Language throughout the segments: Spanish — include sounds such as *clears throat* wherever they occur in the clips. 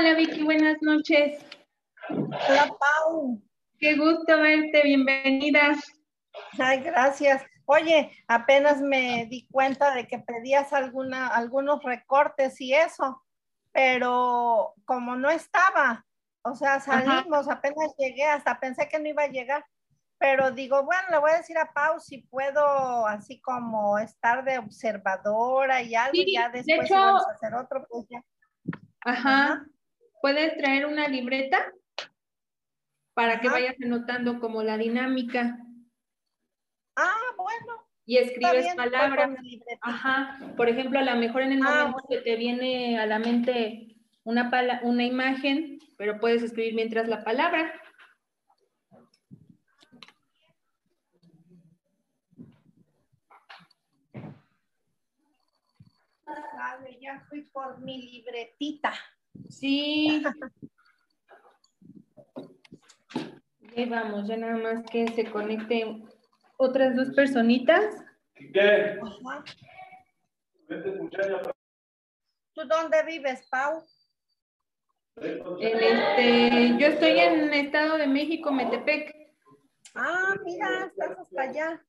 Hola Vicky, buenas noches. Hola Pau. Qué gusto verte, bienvenida. Ay, gracias. Oye, apenas me di cuenta de que pedías alguna, algunos recortes y eso, pero como no estaba, o sea, salimos, apenas llegué, hasta pensé que no iba a llegar, pero digo, bueno, le voy a decir a Pau si puedo así como estar de observadora y algo, y ya después vamos a hacer otro, pues ya. Ajá. ¿Puedes traer una libreta? Para que vayas anotando como la dinámica. Ah, bueno. Y escribes palabras. Ajá. Por ejemplo, a lo mejor en el ah, momento que te viene a la mente una, una imagen, pero puedes escribir mientras la palabra. ya fui por mi libretita. Sí. Ahí vamos, ya nada más que se conecten otras dos personitas. ¿Qué? ¿Tú dónde vives, Pau? este, yo estoy en el Estado de México, Metepec. Ah, mira, estás hasta allá.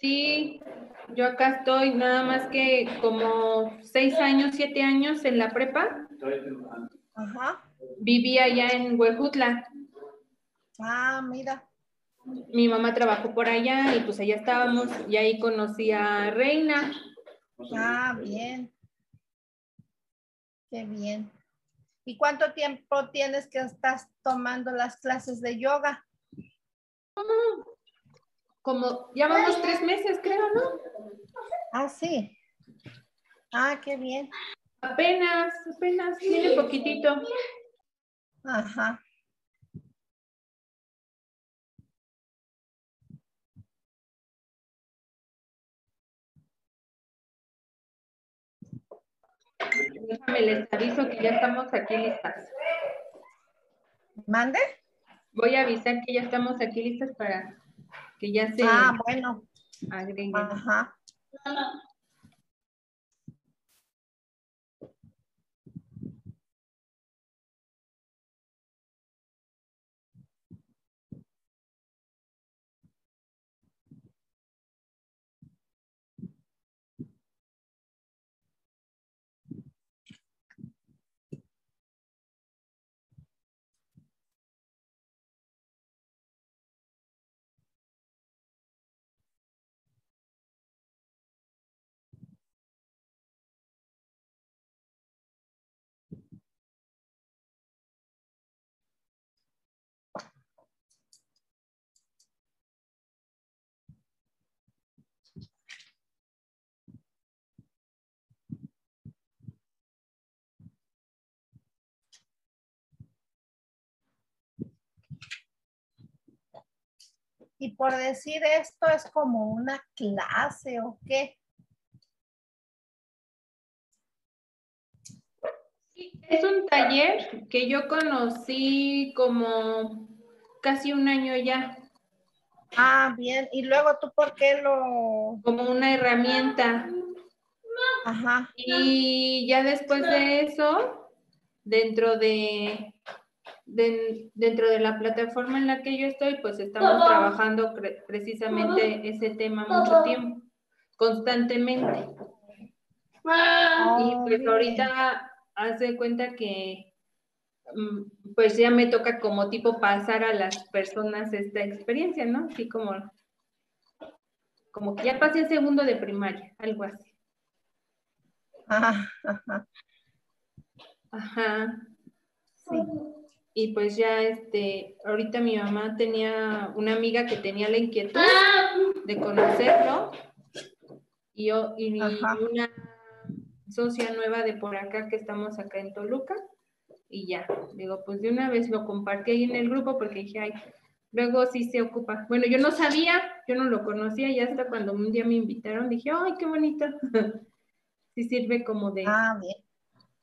Sí, yo acá estoy, nada más que como seis años, siete años en la prepa. Ajá. Vivía allá en Huejutla. Ah, mira. Mi mamá trabajó por allá y pues allá estábamos y ahí conocí a Reina. Ah, bien. Qué bien. ¿Y cuánto tiempo tienes que estás tomando las clases de yoga? Mm, como ya vamos tres meses, creo, ¿no? Ah, sí. Ah, qué bien. Apenas, apenas, tiene poquitito. Ajá. Déjame les aviso que ya estamos aquí listas. ¿Mande? Voy a avisar que ya estamos aquí listas para que ya se ah, bueno. agreguen. Ajá. Y por decir esto es como una clase o qué. Es un taller que yo conocí como casi un año ya. Ah, bien. ¿Y luego tú por qué lo...? Como una herramienta. Ajá. Y ya después de eso, dentro de dentro de la plataforma en la que yo estoy, pues estamos trabajando precisamente ese tema mucho tiempo, constantemente. Y pues ahorita hace cuenta que mm, pues ya me toca como tipo pasar a las personas esta experiencia, ¿no? Así como, como que ya pasé el segundo de primaria, algo así. Ajá. Ajá. Ajá. Sí y pues ya este, ahorita mi mamá tenía una amiga que tenía la inquietud de conocerlo y yo y una socia nueva de por acá que estamos acá en Toluca y ya, digo, pues de una vez lo compartí ahí en el grupo porque dije, ay, luego sí se ocupa. Bueno, yo no sabía, yo no lo conocía y hasta cuando un día me invitaron dije, ay, qué bonito. *laughs* sí sirve como de, ah,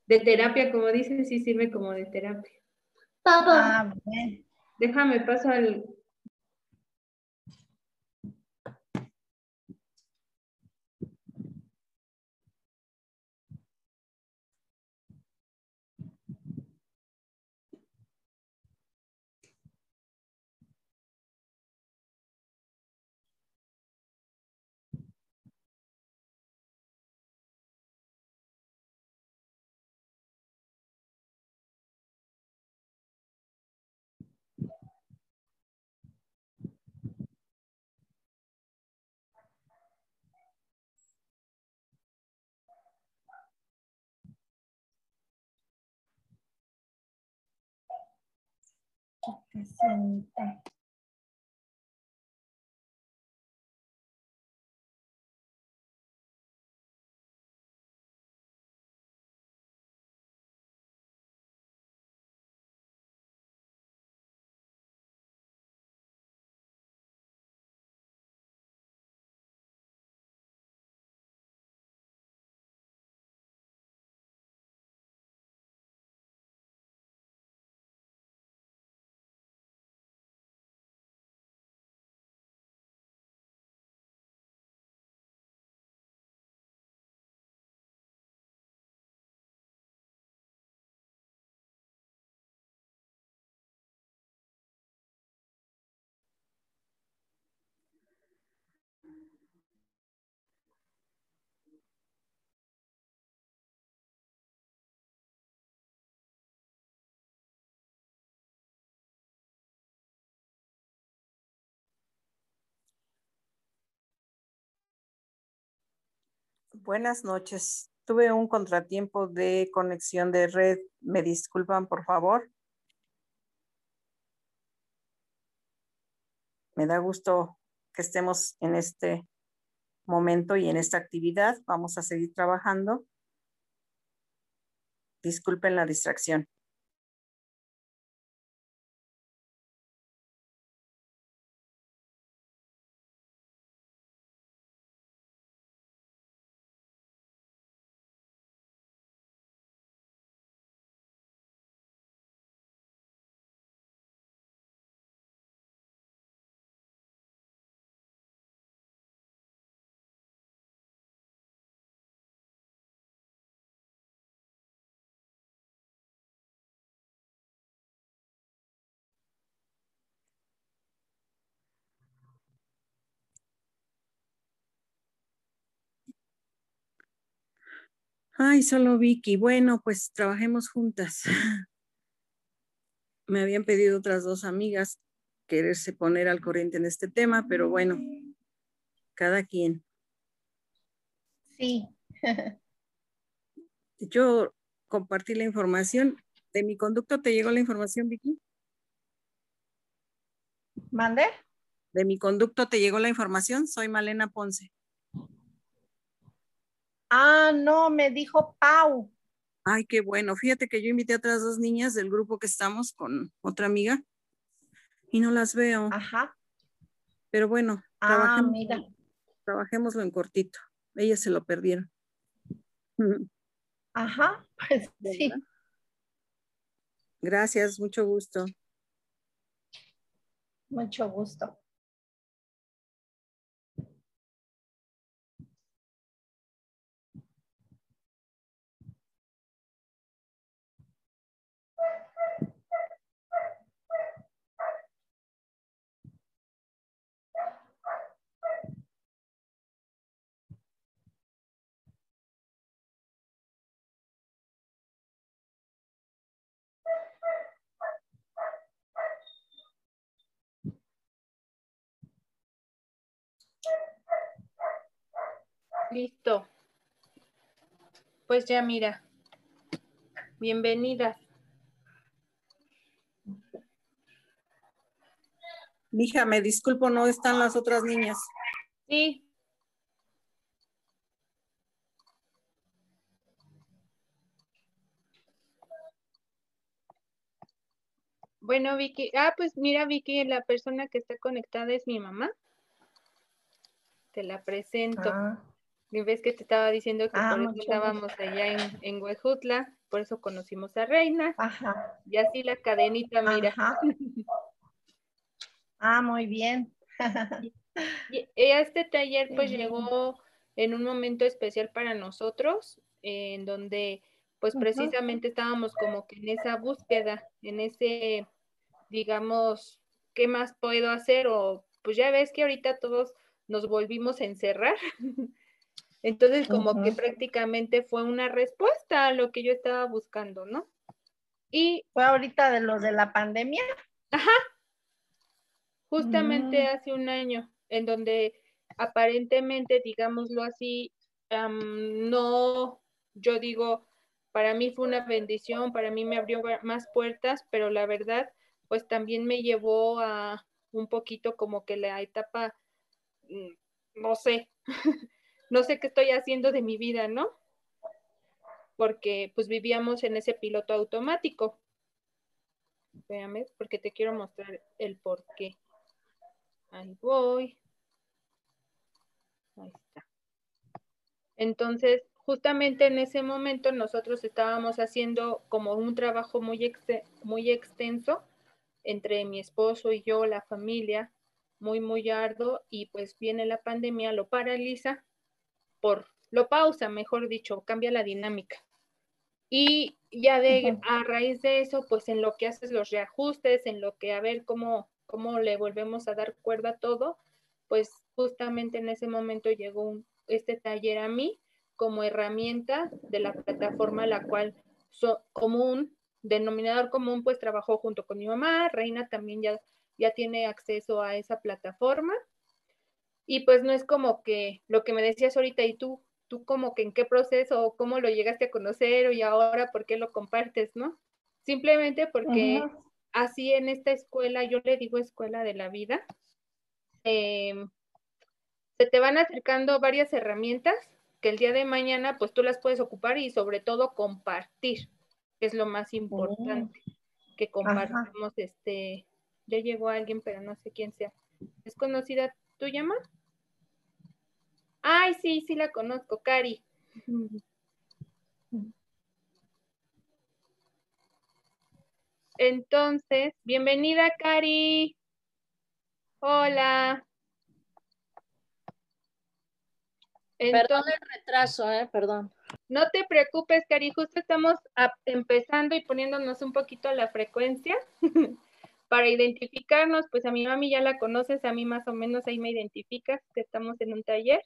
de terapia, como dicen, sí sirve como de terapia. Ah, Déjame paso al, que siente. Buenas noches. Tuve un contratiempo de conexión de red. Me disculpan, por favor. Me da gusto que estemos en este momento y en esta actividad. Vamos a seguir trabajando. Disculpen la distracción. Ay, solo Vicky. Bueno, pues trabajemos juntas. Me habían pedido otras dos amigas quererse poner al corriente en este tema, pero bueno, cada quien. Sí. *laughs* Yo compartí la información. ¿De mi conducto te llegó la información, Vicky? ¿Mande? ¿De mi conducto te llegó la información? Soy Malena Ponce. Ah, no, me dijo Pau. Ay, qué bueno. Fíjate que yo invité a otras dos niñas del grupo que estamos con otra amiga y no las veo. Ajá. Pero bueno, ah, mira. trabajémoslo en cortito. Ellas se lo perdieron. *laughs* Ajá, pues sí. Gracias, mucho gusto. Mucho gusto. Listo. Pues ya mira. Bienvenida. Mija, me disculpo, no están las otras niñas. Sí. Bueno, Vicky, ah, pues mira, Vicky, la persona que está conectada es mi mamá. Te la presento. Ah. Y ves que te estaba diciendo que Ah, por eso mucho estábamos allá en, en Huejutla, por eso conocimos a Reina. Ajá. Y así la cadenita, mira. Ajá. *laughs* Ah, muy bien. Y este taller pues llegó en un momento especial para nosotros, en donde pues precisamente estábamos como que en esa búsqueda, en ese, digamos, ¿qué más puedo hacer? O pues ya ves que ahorita todos nos volvimos a encerrar. *laughs* Entonces como que prácticamente fue una respuesta a lo que yo estaba buscando, ¿no? Y Fue ahorita de lo de la pandemia. justamente Mm. hace un año, en donde aparentemente, digámoslo así, no, yo digo, para mí fue una bendición, para mí me abrió más puertas, pero la verdad, pues también me llevó a un poquito como que la etapa, mm, no sé, *laughs* no sé qué estoy haciendo de mi vida, ¿no? Porque pues vivíamos en ese piloto automático. Véame, porque te quiero mostrar el por qué. Ahí voy. Ahí está. Entonces, justamente en ese momento nosotros estábamos haciendo como un trabajo muy, muy extenso entre mi esposo y yo, la familia, muy, muy arduo, y pues viene la pandemia, lo paraliza, por, lo pausa, mejor dicho, cambia la dinámica. Y ya de, a raíz de eso, pues en lo que haces los reajustes, en lo que a ver cómo, cómo le volvemos a dar cuerda a todo, pues justamente en ese momento llegó un, este taller a mí como herramienta de la plataforma la cual so, común, denominador común, pues trabajó junto con mi mamá, Reina también ya, ya tiene acceso a esa plataforma. Y pues no es como que lo que me decías ahorita y tú, tú como que en qué proceso o cómo lo llegaste a conocer y ahora por qué lo compartes, ¿no? Simplemente porque así en esta escuela, yo le digo escuela de la vida, eh, se te van acercando varias herramientas que el día de mañana pues tú las puedes ocupar y sobre todo compartir, que es lo más importante, que compartamos este, ya llegó alguien, pero no sé quién sea. ¿Es conocida tu llama? Ay, sí, sí la conozco, Cari. Entonces, bienvenida, Cari. Hola. perdón el retraso, ¿eh? Perdón. No te preocupes, Cari, justo estamos empezando y poniéndonos un poquito a la frecuencia *laughs* para identificarnos, pues a mi mami ya la conoces, a mí más o menos ahí me identificas que estamos en un taller.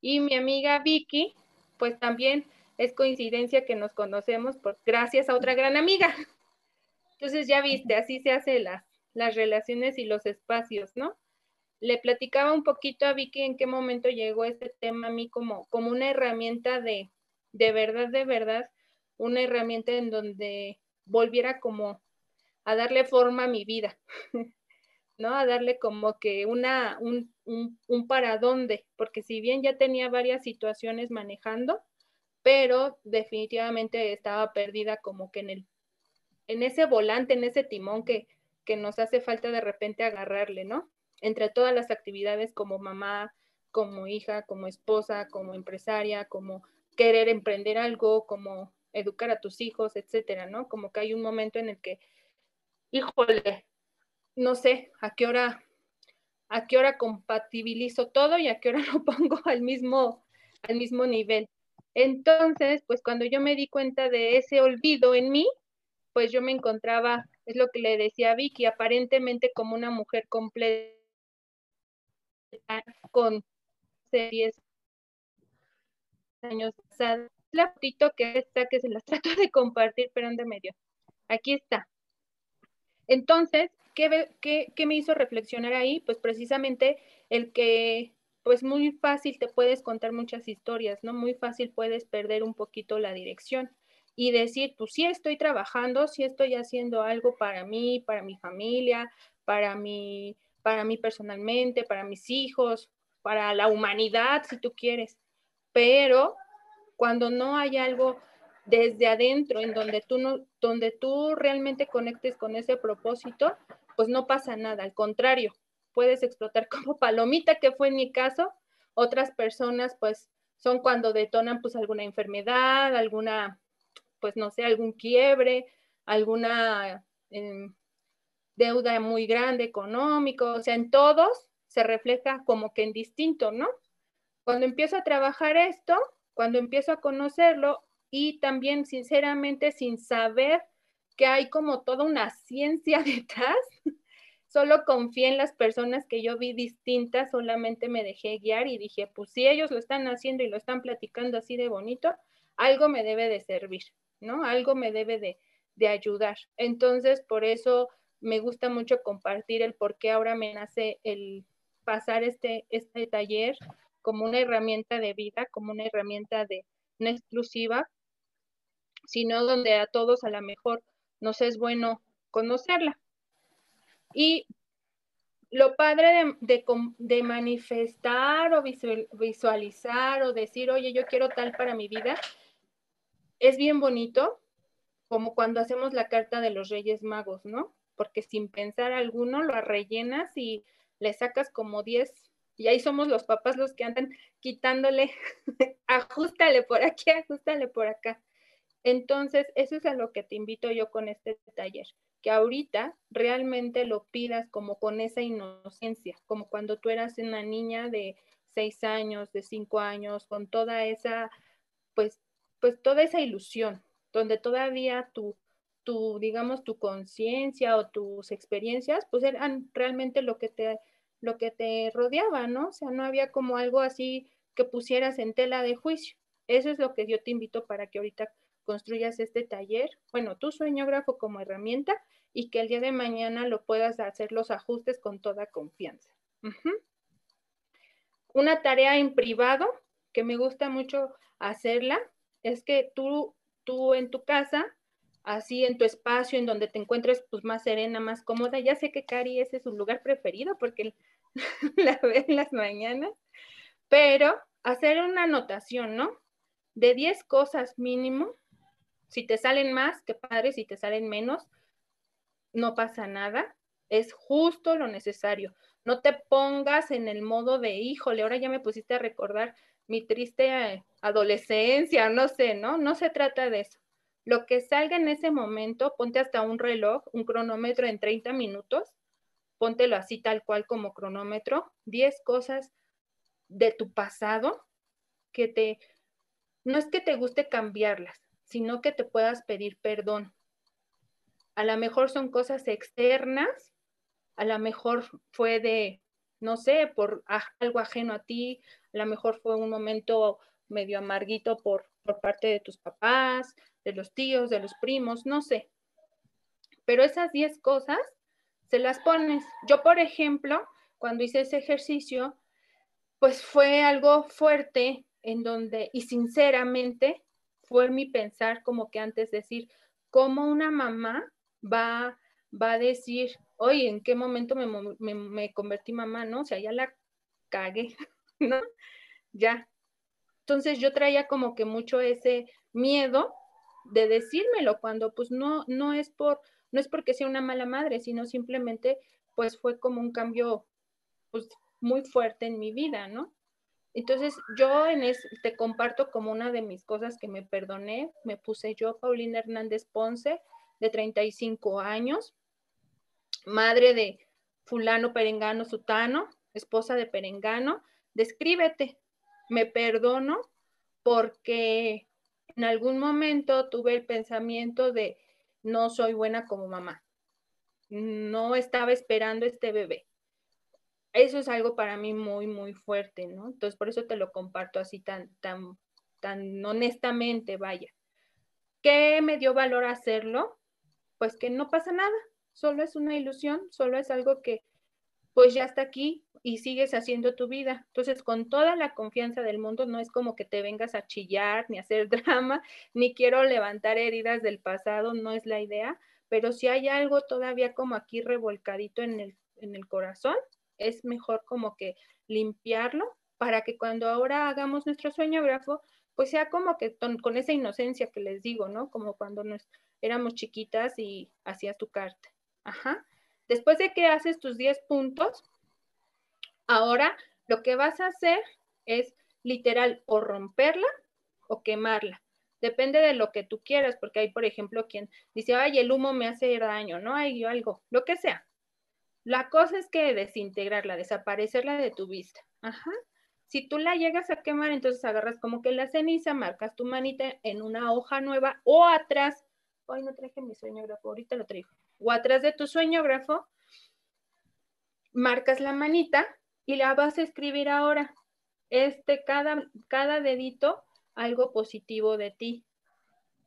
Y mi amiga Vicky, pues también es coincidencia que nos conocemos por, gracias a otra gran amiga. Entonces ya viste, así se hacen las, las relaciones y los espacios, ¿no? le platicaba un poquito a Vicky en qué momento llegó este tema a mí como, como una herramienta de, de verdad, de verdad, una herramienta en donde volviera como a darle forma a mi vida, *laughs* ¿no? A darle como que una, un, un, un para dónde, porque si bien ya tenía varias situaciones manejando, pero definitivamente estaba perdida como que en el, en ese volante, en ese timón que, que nos hace falta de repente agarrarle, ¿no? entre todas las actividades como mamá, como hija, como esposa, como empresaria, como querer emprender algo, como educar a tus hijos, etcétera, ¿no? Como que hay un momento en el que, híjole, no sé a qué hora, a qué hora compatibilizo todo y a qué hora *laughs* lo pongo al mismo, al mismo nivel. Entonces, pues cuando yo me di cuenta de ese olvido en mí, pues yo me encontraba, es lo que le decía Vicky, aparentemente como una mujer completa con 10 años La fotito que está, que se las *laughs* trato de compartir, pero de medio. Aquí está. Entonces, ¿qué, ¿qué, qué, me hizo reflexionar ahí? Pues precisamente el que, pues muy fácil te puedes contar muchas historias, ¿no? Muy fácil puedes perder un poquito la dirección y decir, pues sí estoy trabajando, sí estoy haciendo algo para mí, para mi familia, para mi para mí personalmente, para mis hijos, para la humanidad, si tú quieres. Pero cuando no hay algo desde adentro en donde tú no, donde tú realmente conectes con ese propósito, pues no pasa nada, al contrario, puedes explotar *laughs* como palomita, que fue en mi caso. Otras personas, pues, son cuando detonan, pues, alguna enfermedad, alguna, pues, no sé, algún quiebre, alguna em, deuda muy grande económico, o sea, en todos se refleja como que en distinto, ¿no? Cuando empiezo a trabajar esto, cuando empiezo a conocerlo y también sinceramente sin saber que hay como toda una ciencia *laughs* detrás, solo confié en las personas que yo vi distintas, solamente me dejé guiar y dije, pues si ellos lo están haciendo y lo están platicando así de bonito, algo me debe de servir, ¿no? Algo me debe de, de ayudar. Entonces, por eso me gusta mucho compartir el por qué ahora me nace el pasar este, este taller como una herramienta de vida, como una herramienta de no exclusiva, sino donde a todos a lo mejor nos es bueno conocerla. Y lo padre de, de, manifestar o visualizar o decir, oye, yo quiero tal para mi vida, es bien bonito, como cuando hacemos la carta de los Reyes Magos, ¿no? Porque sin pensar alguno lo rellenas y le sacas como 10 y ahí somos los papás los que andan quitándole, *laughs* ajustale por aquí, ajustale por acá. Entonces, eso es a lo que te invito yo con este taller, que ahorita realmente lo pidas como con esa inocencia, como cuando tú eras una niña de seis años, de cinco años, con toda esa, pues, pues toda esa ilusión, donde todavía tu, tu digamos, tu conciencia o tus experiencias, pues eran realmente lo que te lo que te rodeaba, ¿no? O sea, no había como algo así que pusieras en tela de juicio. Eso es lo que yo te invito para que ahorita construyas este taller, bueno, tu sueñógrafo como herramienta y que el día de mañana lo puedas hacer los ajustes con toda confianza. Una tarea en privado que me gusta mucho hacerla es que tú, tú en tu casa, así en tu espacio, en donde te encuentres pues más serena, más cómoda, ya sé que Cari ese es su lugar preferido porque *laughs* la ve en las mañanas, pero hacer una anotación, ¿no? De 10 cosas mínimo, si te salen más, qué padre, si te salen menos, no pasa nada, es justo lo necesario. No te pongas en el modo de, híjole, ahora ya me pusiste a recordar mi triste eh, adolescencia, no sé, ¿no? No se trata de eso. Lo que salga en ese momento, ponte hasta un reloj, un cronómetro en 30 minutos póntelo así tal cual como cronómetro, 10 cosas de tu pasado que te, no es que te guste cambiarlas, sino que te puedas pedir perdón. A lo mejor son cosas externas, a lo mejor fue de, no sé, por algo ajeno a ti, a lo mejor fue un momento medio amarguito por, por parte de tus papás, de los tíos, de los primos, no sé. Pero esas 10 cosas se las pones. Yo, por ejemplo, cuando hice ese ejercicio, pues fue algo fuerte en donde, y sinceramente, fue mi pensar como que antes decir, ¿cómo una mamá va, va a decir, oye, ¿en qué momento me, convertí mamá? ¿No? O sea, ya la cagué, *laughs* ¿no? Ya. Entonces yo traía como que mucho ese miedo de decírmelo cuando pues no, no es por, no es porque sea una mala madre, sino simplemente pues fue como un cambio pues muy fuerte en mi vida, ¿no? Entonces yo en te comparto como una de mis cosas que me perdoné, me puse yo, Paulina Hernández Ponce, de 35 años, madre de fulano Perengano Sutano, esposa de Perengano, descríbete, me perdono porque en algún momento tuve el pensamiento de no soy buena como mamá. No estaba esperando este bebé. Eso es algo para mí muy, muy fuerte, ¿no? Entonces, por eso te lo comparto así tan, tan, tan honestamente, vaya. ¿Qué me dio valor hacerlo? Pues que no pasa nada, solo es una ilusión, solo es algo que pues ya está aquí y sigues haciendo tu vida. Entonces, con toda la confianza del mundo, no es como que te vengas a chillar ni a hacer *laughs* drama, ni quiero levantar heridas del pasado, no es la idea, pero si hay algo todavía como aquí revolcadito en el, en el corazón, es mejor como que limpiarlo para que cuando ahora hagamos nuestro sueñógrafo, pues sea como que con, esa inocencia que les digo, ¿no? Como cuando nos éramos chiquitas y hacías tu carta. Ajá. Después de que haces tus 10 puntos, ahora lo que vas a hacer es literal o romperla o quemarla. Depende de lo que tú quieras, porque hay, por ejemplo, quien dice, ay, el humo me hace daño, ¿no? Hay algo, lo que sea. La cosa es que desintegrarla, desaparecerla de tu vista. Ajá. Si tú la llegas a quemar, entonces agarras como que la ceniza, marcas tu manita en una hoja nueva o atrás. Ay, no traje mi sueñógrafo, ahorita lo traigo o atrás de tu sueñógrafo, marcas la manita y la vas a escribir ahora. Este, cada, cada dedito, algo positivo de ti.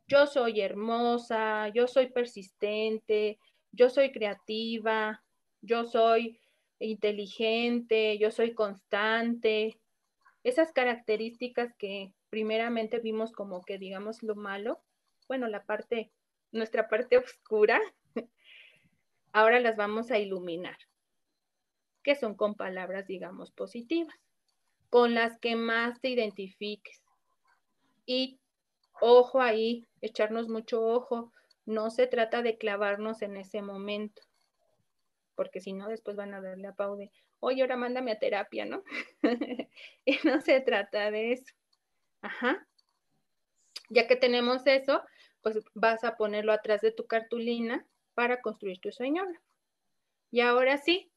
Yo soy hermosa, yo soy persistente, yo soy creativa, yo soy inteligente, yo soy constante. Esas características que primeramente vimos como que digamos lo malo, bueno, la parte, nuestra parte *laughs* oscura, ahora las vamos a iluminar, que son con palabras, digamos, positivas, con las que más te identifiques. Y ojo ahí, echarnos mucho ojo, no se trata de clavarnos en ese momento, porque si no, después van a darle a Pau de, oye, ahora mándame a terapia, ¿no? *laughs* y no se trata de eso. Ajá. Ya que tenemos eso, pues vas a ponerlo atrás de tu cartulina para construir tu sueño. Y ahora sí,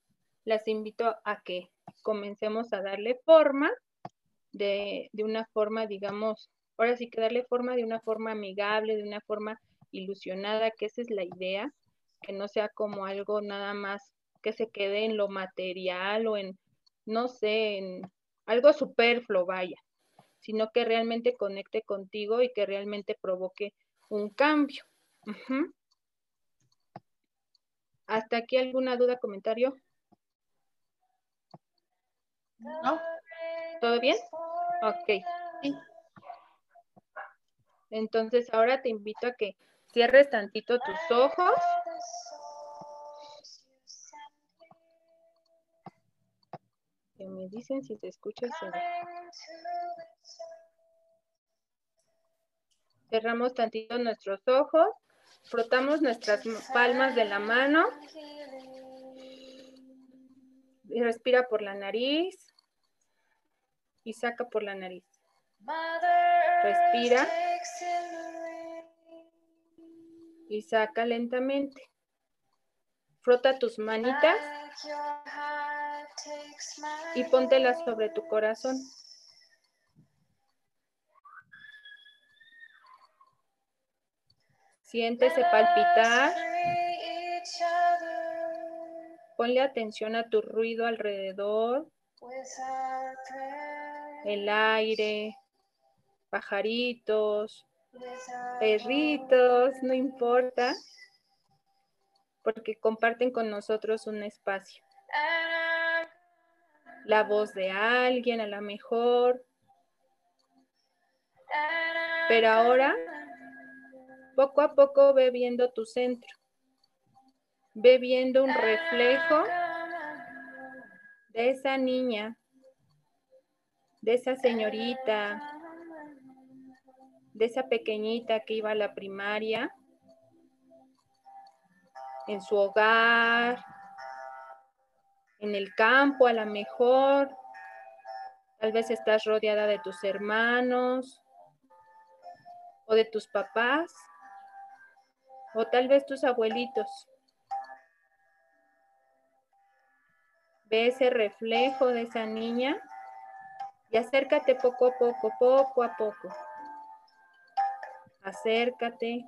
las invito a que comencemos a darle forma de, de, una forma, digamos, ahora sí que darle forma de una forma amigable, de una forma ilusionada, que esa es la idea, que no sea como algo nada más que se quede en lo material o en, no sé, en algo superfluo, vaya, sino que realmente conecte contigo y que realmente provoque un cambio. ¿Hasta aquí alguna duda, comentario? ¿No? ¿Todo bien? Ok. Entonces ahora te invito a que cierres tantito tus ojos. Que me dicen si se escucha Cerramos tantito nuestros ojos, frotamos nuestras palmas de la mano. Y respira por la nariz y saca por la nariz. Respira y saca lentamente. Frota tus manitas y póntelas sobre tu corazón. Siéntese palpitar. Ponle atención a tu ruido alrededor. El aire, pajaritos, perritos, no importa, porque comparten con nosotros un espacio. La voz de alguien a lo mejor. Pero ahora poco a poco ve viendo tu centro. Ve viendo un reflejo de esa niña, de esa señorita, de esa pequeñita que iba a la primaria, en su hogar, en el campo a lo mejor, tal vez estás rodeada de tus hermanos o de tus papás o tal vez tus abuelitos. Ve ese reflejo de esa niña y acércate poco a poco, poco a poco. Acércate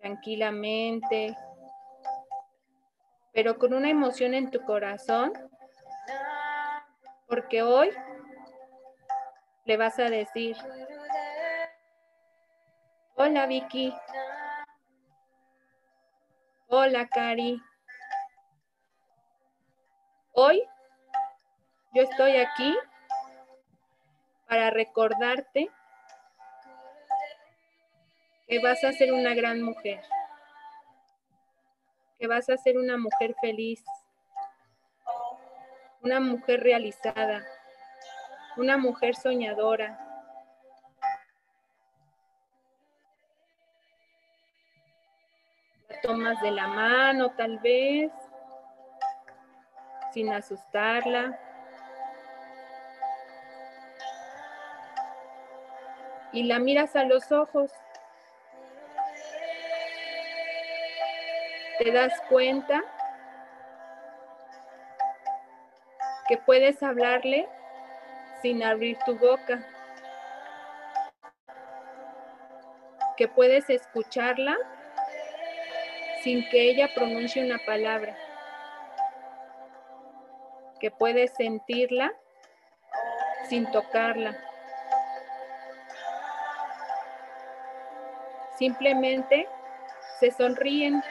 tranquilamente, pero con una emoción en tu corazón, porque hoy le vas a decir, hola Vicky, Hola, Cari. Hoy yo estoy aquí para recordarte que vas a ser una gran mujer, que vas a ser una mujer feliz, una mujer realizada, una mujer soñadora, tomas de la mano tal vez, sin asustarla. Y la miras a los ojos. Te das cuenta que puedes hablarle sin abrir tu boca. Que puedes escucharla sin que ella pronuncie una palabra, que puedes sentirla sin tocarla. Simplemente se sonríen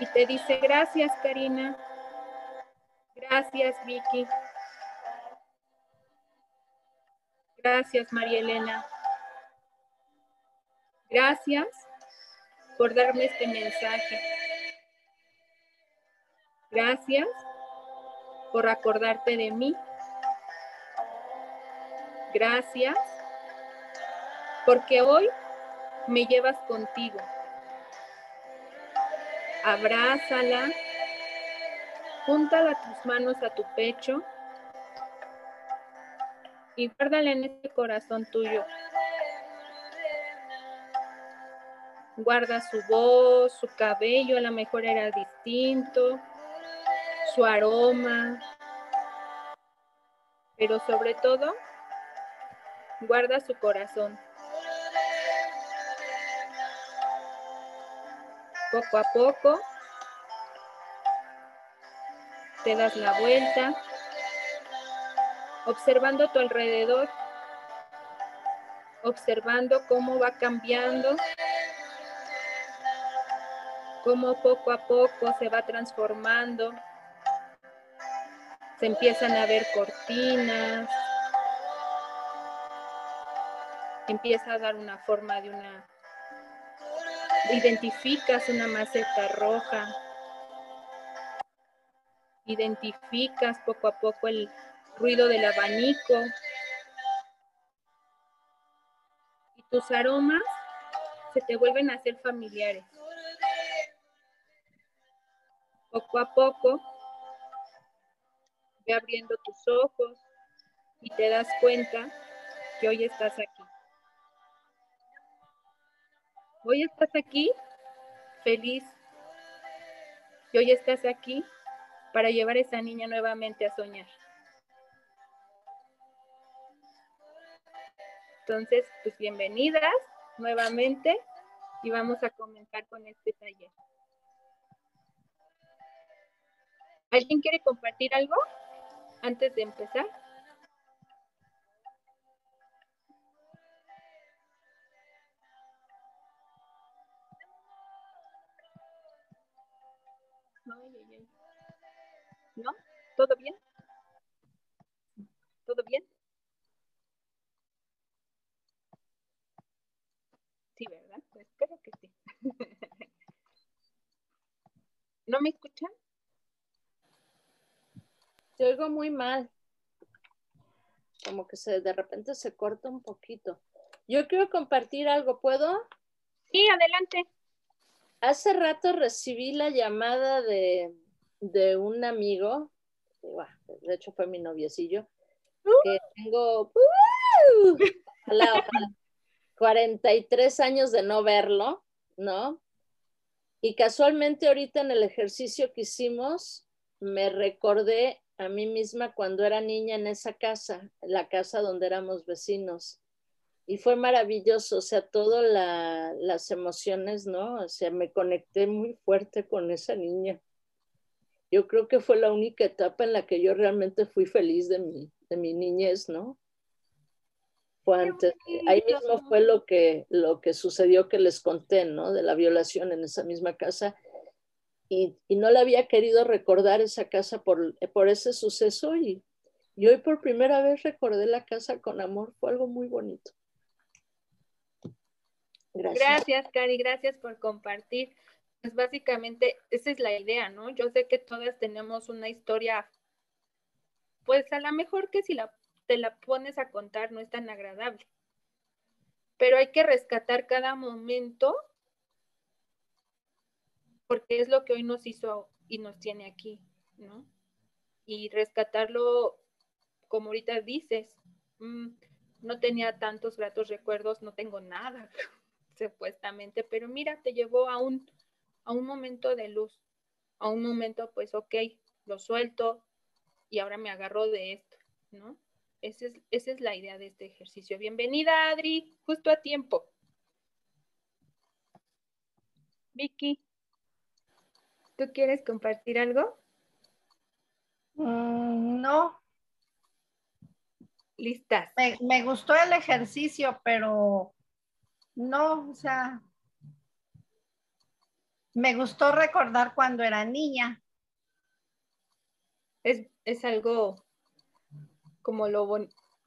y te dice gracias Karina, gracias Vicky, gracias María Elena, gracias por darme este mensaje. Gracias por acordarte de mí. Gracias porque hoy me llevas contigo. Abrázala, júntala tus manos a tu pecho y guárdala en este corazón tuyo. Guarda su voz, su cabello, a lo mejor era distinto, su aroma, pero sobre todo, guarda su corazón. Poco a poco, te das la vuelta, observando tu alrededor, observando cómo va cambiando cómo poco a poco se va transformando. Se empiezan a ver cortinas, empieza a dar una forma de una... Identificas una maceta roja, identificas poco a poco el ruido del abanico y tus aromas se te vuelven a hacer familiares. Poco a poco, ve abriendo tus ojos y te das cuenta que hoy estás aquí. Hoy estás aquí feliz. Y hoy estás aquí para llevar a esa niña nuevamente a soñar. Entonces, pues bienvenidas nuevamente y vamos a comenzar con este taller. ¿Alguien quiere compartir algo antes de empezar? ¿Todo bien? ¿Todo bien? Sí, ¿verdad? Pues espero que sí. *laughs* ¿No me escuchan? Te oigo muy mal. Como que se de repente se corta un poquito. Yo quiero compartir algo, ¿puedo? Sí, adelante. Hace rato recibí la llamada de, un amigo, de hecho fue mi noviecillo, que tengo 43 años de no verlo, ¿no? Y casualmente ahorita en el ejercicio que hicimos, me recordé a mí misma cuando era niña en esa casa, la casa donde éramos vecinos. Y fue maravilloso, o sea, todas las emociones, ¿no? O sea, me conecté muy fuerte con esa niña. Yo creo que fue la única etapa en la que yo realmente fui feliz de mi, de mi niñez, ¿no? Fue antes, ahí mismo fue lo que, lo que sucedió que les conté, ¿no? De la violación en esa misma casa y, no le había querido recordar esa casa por, por ese suceso y, y, hoy por primera vez recordé la casa con amor. Fue algo muy bonito. Gracias. Gracias, Cari. Gracias por compartir. Pues básicamente esa es la idea, ¿no? Yo sé que todas tenemos una historia, pues a lo mejor que si la, te la pones a contar no es tan agradable, pero hay que rescatar cada momento porque es lo que hoy nos hizo y nos tiene aquí, ¿no? Y rescatarlo, como ahorita dices, mm, no tenía tantos gratos recuerdos, no tengo nada, *laughs* supuestamente, pero mira, te llevó a un, a un momento de luz, a un momento, pues, ok, lo suelto y ahora me agarro de esto, ¿no? Esa es, esa es la idea de este ejercicio. Bienvenida, Adri, justo a tiempo. Vicky. ¿Tú quieres compartir algo? Mm, no. Listas. Me, gustó el ejercicio, pero no, o sea, me gustó recordar cuando era niña. Es, es algo como lo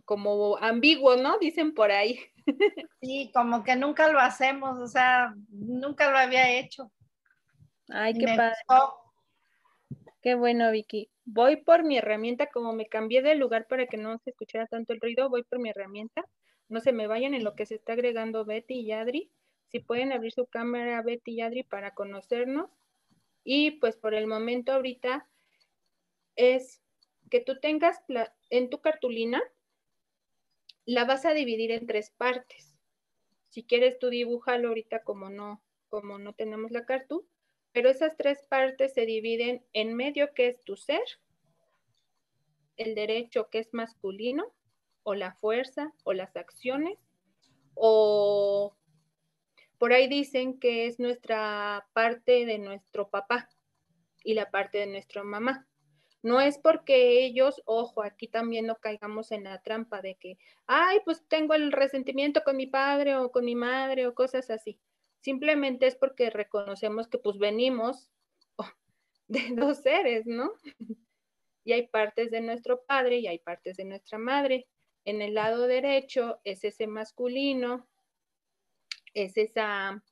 como ambiguo, ¿no? Dicen por ahí. *laughs* Sí, como que nunca lo hacemos, o sea, nunca lo había hecho. Ay, qué padre. Qué bueno, Vicky. Voy por mi herramienta, como me cambié de lugar para que no se escuchara tanto el ruido, voy por mi herramienta. No se me vayan en lo que se está agregando Betty y Adri. Si pueden abrir su cámara, Betty y Adri, para conocernos. Y pues por el momento ahorita es que tú tengas en tu cartulina, la vas a dividir en tres partes. Si quieres tú dibújalo ahorita como no, como no tenemos la cartu, pero esas tres partes se dividen en medio que es tu ser, el derecho que es masculino, o la fuerza, o las acciones, o por ahí dicen que es nuestra parte de nuestro papá y la parte de nuestra mamá. No es porque ellos, ojo, aquí también no caigamos en la trampa de que, ay, pues tengo el resentimiento con mi padre o con mi madre o cosas así. Simplemente es porque reconocemos que pues venimos *laughs* de dos seres, ¿no? *laughs* Y hay partes de nuestro padre y hay partes de nuestra madre. En el lado derecho es ese masculino, es esa,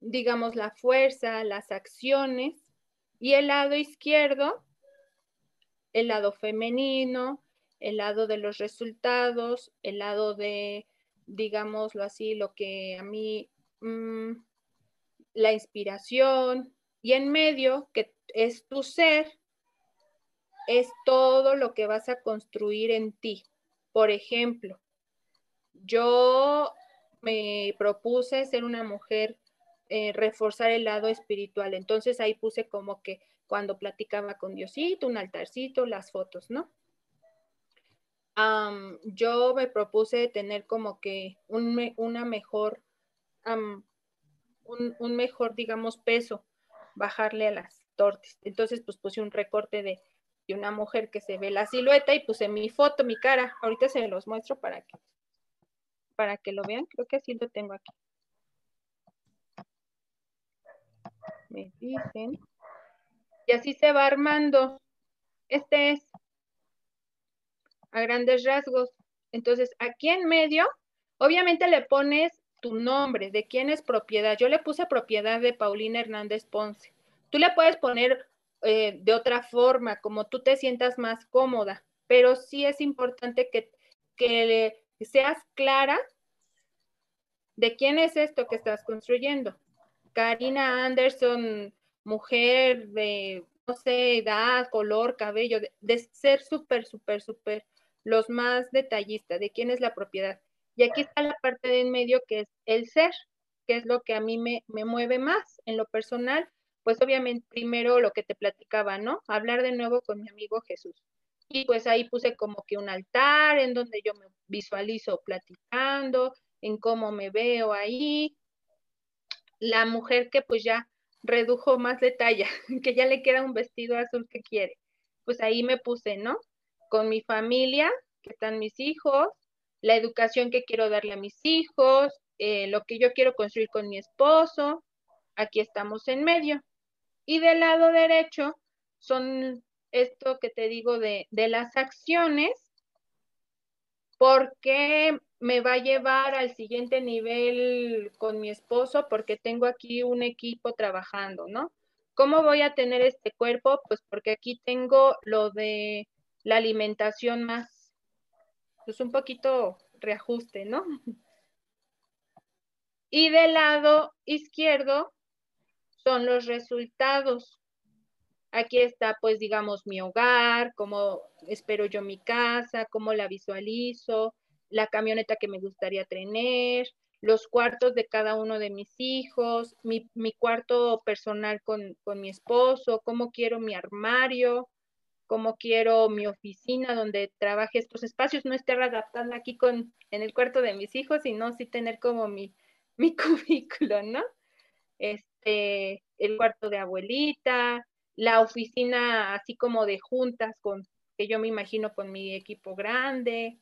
digamos, la fuerza, las acciones. Y el lado izquierdo el lado femenino, el lado de los resultados, el lado de, digámoslo así, lo que a mí, mm, la inspiración, y en medio, que es tu ser, es todo lo que vas a construir en ti. Por ejemplo, yo me propuse ser una mujer, eh, reforzar el lado espiritual. Entonces ahí puse como que cuando platicaba con Diosito, un altarcito, las fotos, ¿no? yo me propuse tener como que un, una mejor, un, mejor, digamos, peso, bajarle a las tortas. Entonces, pues puse un recorte de, de, una mujer que se ve la silueta y puse mi foto, mi cara. Ahorita se los muestro para que, para que lo vean. Creo que así lo tengo aquí. Me dicen. Y así se va armando. Este es a grandes rasgos. Entonces, aquí en medio, obviamente le pones tu nombre, de quién es propiedad. Yo le puse propiedad de Paulina Hernández Ponce. Tú le puedes poner eh, de otra forma, como tú te sientas más cómoda, pero sí es importante que, que seas clara de quién es esto que estás construyendo. Karina Anderson mujer de, no sé, edad, color, cabello, de, ser súper, súper, súper los más detallistas de quién es la propiedad. Y aquí está la parte de en medio que es el ser, que es lo que a mí me, me mueve más en lo personal. Pues obviamente primero lo que te platicaba, ¿no? Hablar de nuevo con mi amigo Jesús. Y pues ahí puse como que un altar en donde yo me visualizo platicando, en cómo me veo ahí. La mujer que pues ya redujo más de *laughs* que ya le queda un vestido azul que quiere. Pues ahí me puse, ¿no? Con mi familia, que están mis hijos, la educación que quiero darle a mis hijos, eh, lo que yo quiero construir con mi esposo, aquí estamos en medio. Y del lado derecho son esto que te digo de, de las acciones, porque me va a llevar al siguiente nivel con mi esposo porque tengo aquí un equipo trabajando, ¿no? ¿Cómo voy a tener este cuerpo? Pues porque aquí tengo lo de la alimentación más, pues un poquito reajuste, ¿no? Y del lado izquierdo son los resultados. Aquí está, pues, digamos, mi hogar, cómo espero yo mi casa, cómo la visualizo, la camioneta que me gustaría tener, los cuartos de cada uno de mis hijos, mi, cuarto personal con, mi esposo, cómo quiero mi armario, cómo quiero mi oficina donde trabaje estos espacios, no estar adaptando aquí con, en el cuarto de mis hijos, sino sí tener como mi, *laughs* mi cubículo, ¿no? Este, el cuarto de abuelita, la oficina así como de juntas con, que yo me imagino con mi equipo grande,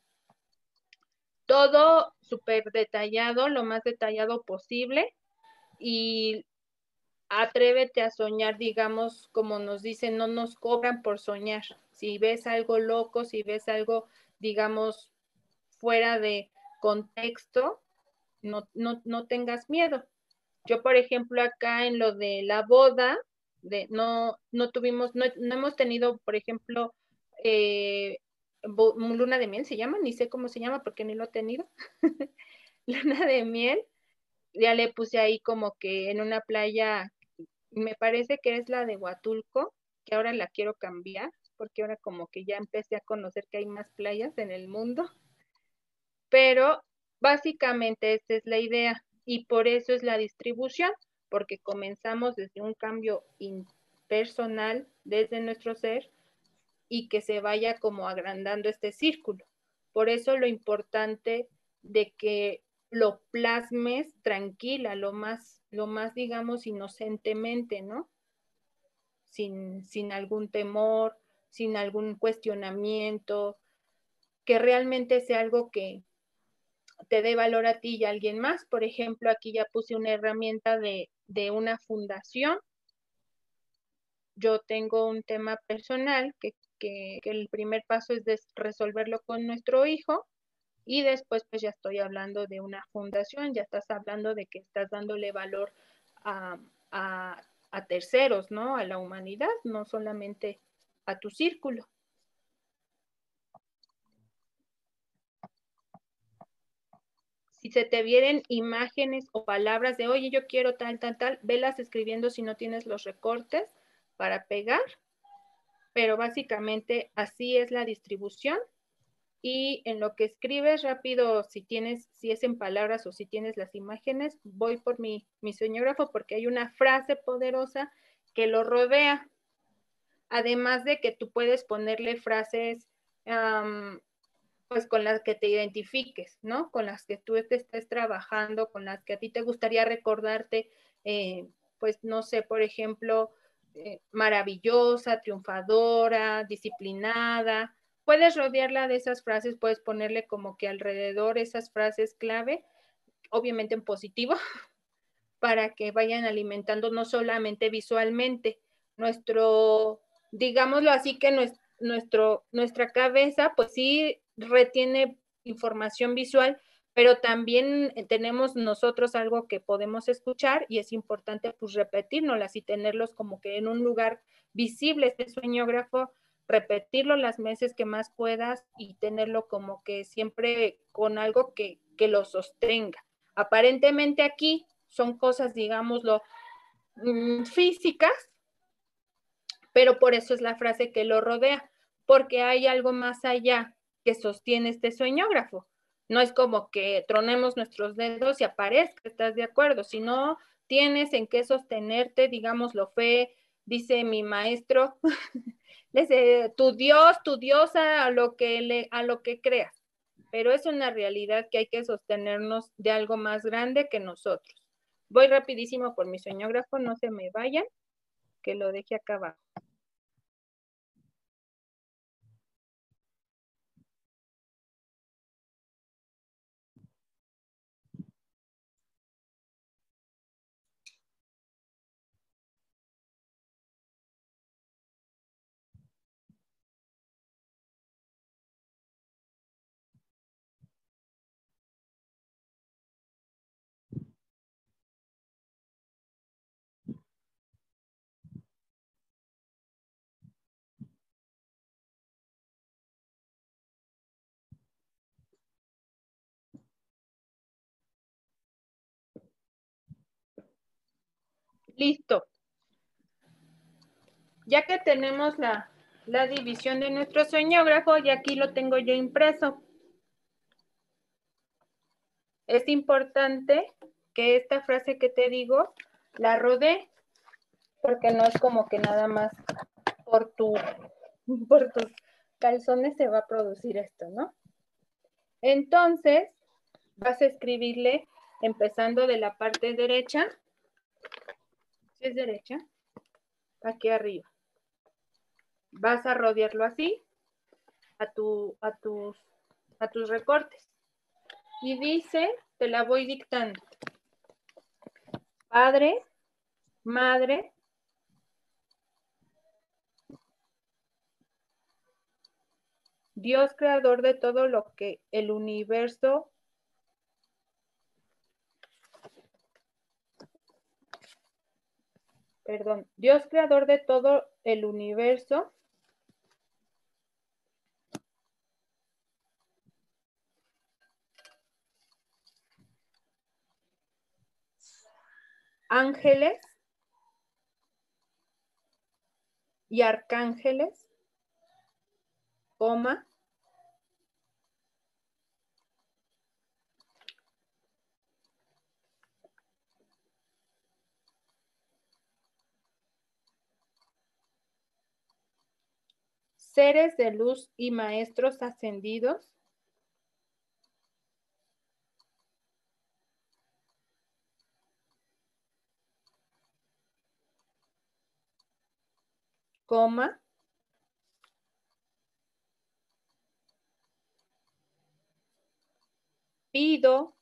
todo súper detallado, lo más detallado posible y atrévete a soñar, digamos, como nos dicen, no nos cobran por soñar. Si ves algo loco, si ves algo, digamos, fuera de contexto, no, no, no tengas miedo. Yo, por ejemplo, acá en lo de la boda, de, no, no tuvimos, no, no hemos tenido, por ejemplo, eh, luna de miel se llama, ni sé cómo se llama porque ni lo he tenido. *laughs* luna de miel, ya le puse ahí como que en una playa, me parece que es la de Huatulco, que ahora la quiero cambiar, porque ahora como que ya empecé a conocer que hay más playas en el mundo. Pero básicamente esta es la idea y por eso es la distribución, porque comenzamos desde un cambio impersonal desde nuestro ser y que se vaya como agrandando este círculo. Por eso lo importante de que lo plasmes tranquila, lo más, lo más digamos, inocentemente, ¿no? Sin, sin algún temor, sin algún cuestionamiento, que realmente sea algo que te dé valor a ti y a alguien más. Por ejemplo, aquí ya puse una herramienta de, de una fundación. Yo tengo un tema personal que que, el primer paso es resolverlo con nuestro hijo y después pues ya estoy hablando de una fundación, ya estás hablando de que estás dándole valor a, a terceros, ¿no? A la humanidad, no solamente a tu círculo. Si se te vienen imágenes o palabras de, oye, yo quiero tal, tal, tal, velas escribiendo si no tienes los recortes para pegar pero básicamente así es la distribución. Y en lo que escribes rápido, si tienes, si es en palabras o si tienes las imágenes, voy por mi, mi sueñógrafo porque hay una frase poderosa que lo rodea. Además de que tú puedes ponerle frases pues con las que te identifiques, ¿no? Con las que tú te estés trabajando, con las que a ti te gustaría recordarte, eh, pues no sé, por ejemplo, eh, maravillosa, triunfadora, disciplinada. Puedes rodearla de esas frases, puedes ponerle como que alrededor esas frases clave, obviamente en positivo, *laughs* para que vayan alimentando no solamente visualmente nuestro, digámoslo así, que nuestro, nuestra cabeza, pues sí retiene información visual, pero también eh, tenemos nosotros algo que podemos escuchar y es importante pues repetírnoslas y tenerlos como que en un lugar visible este sueñógrafo, repetirlo las veces que más puedas y tenerlo como que siempre con algo que, que lo sostenga. Aparentemente aquí son cosas, digámoslo, mm, físicas, pero por eso es la frase que lo rodea, porque hay algo más allá que sostiene este sueñógrafo no es como que tronemos nuestros dedos y aparezca, ¿estás de acuerdo? Si no tienes en qué sostenerte, digámoslo fe, dice mi maestro, *laughs* tu Dios, tu diosa, a lo que le, a lo que creas. Pero es una realidad que hay que sostenernos de algo más grande que nosotros. Voy rapidísimo por mi sueñógrafo, no se me vayan, que lo deje acá abajo. Listo. Ya que tenemos la, división de nuestro sueñógrafo, y aquí lo tengo yo impreso. Es importante que esta frase que te digo la rodee, porque no es como que nada más por, tu, por tus calzones se va a producir esto, ¿no? Entonces, vas a escribirle empezando de la parte derecha es derecha, aquí arriba. Vas a rodearlo así a, tu, a, tus, a tus recortes. Y dice, te la voy dictando. Padre, madre, Dios creador de todo lo que el universo perdón, Dios creador de todo el universo. Ángeles y arcángeles, coma, seres de luz y maestros ascendidos, coma, pido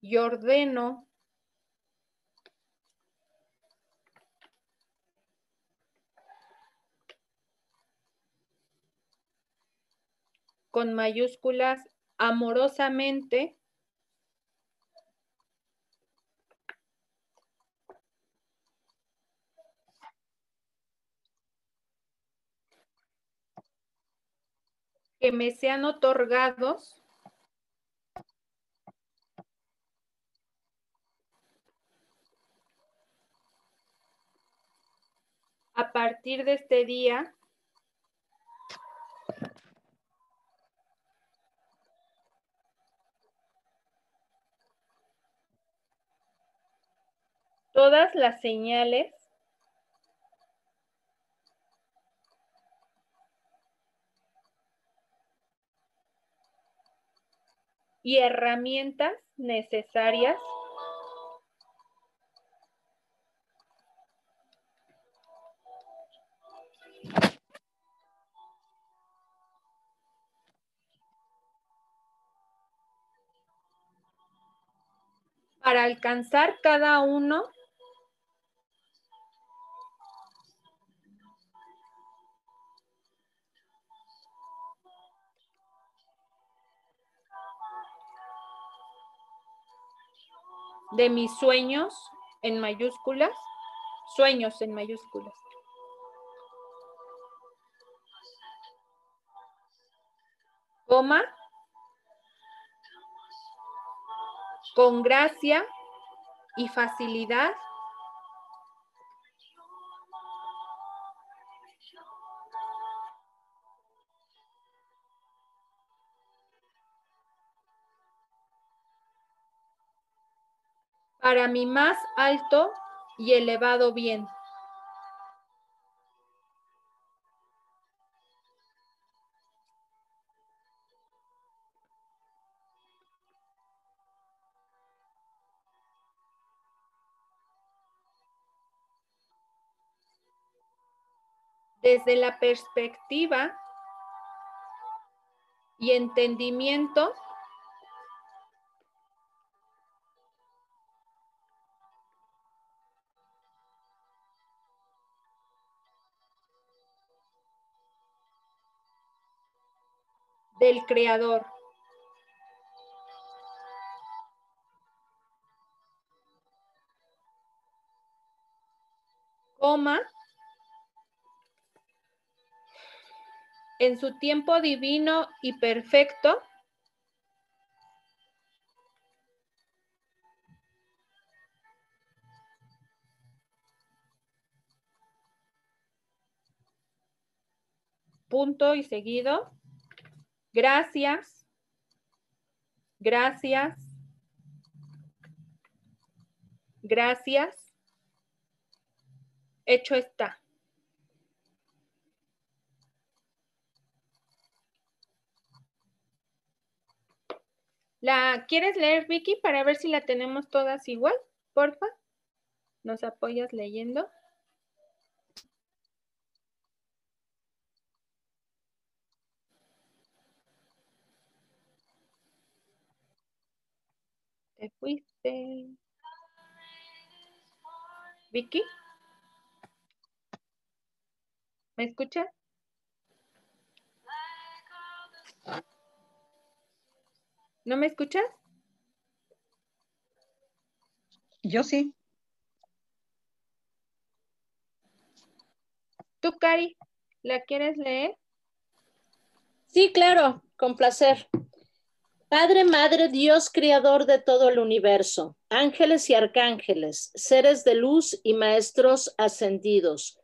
y ordeno con mayúsculas amorosamente que me sean otorgados a partir de este día todas las señales y herramientas necesarias para alcanzar cada uno de mis sueños en mayúsculas, sueños en mayúsculas. Coma, con gracia y facilidad. Para mi más alto y elevado bien. Desde la perspectiva y entendimiento del creador. Coma. En su tiempo divino y perfecto. Punto y seguido. Gracias. Gracias. Gracias. Hecho está. ¿La quieres leer, Vicky, para ver si la tenemos todas igual? Porfa. ¿Nos apoyas leyendo? Te fuiste. Vicky. ¿Me escucha? ¿No me escuchas? Yo sí. Tú, Cari, ¿la quieres leer? Sí, claro, con placer. Padre, Madre, Dios, Creador de todo el universo, ángeles y arcángeles, seres de luz y maestros ascendidos,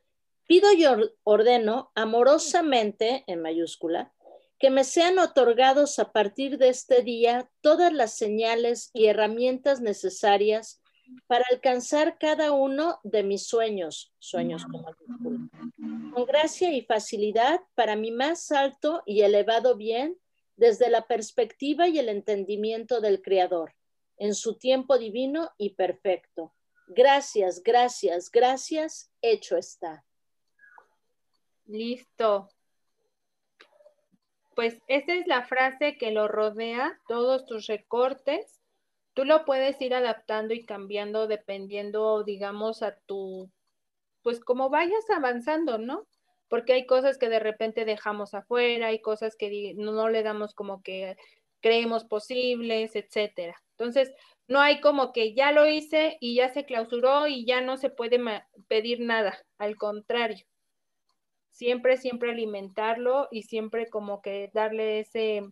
pido y ordeno amorosamente, en mayúscula, que me sean otorgados a partir de este día todas las señales y herramientas necesarias para alcanzar cada uno de mis sueños, sueños con con gracia y facilidad para mi más alto y elevado bien desde la perspectiva y el entendimiento del Creador, en su tiempo divino y perfecto. Gracias, gracias, gracias, hecho está. Listo. Pues esa es la frase que lo rodea, todos tus recortes. Tú lo puedes ir adaptando y cambiando dependiendo, digamos, a tu, pues como vayas avanzando, ¿no? Porque hay cosas que de repente dejamos afuera, hay cosas que no, le damos como que creemos posibles, etcétera. Entonces, no hay como que ya lo hice y ya se clausuró y ya no se puede pedir nada, al contrario. Siempre, siempre alimentarlo y siempre como que darle ese,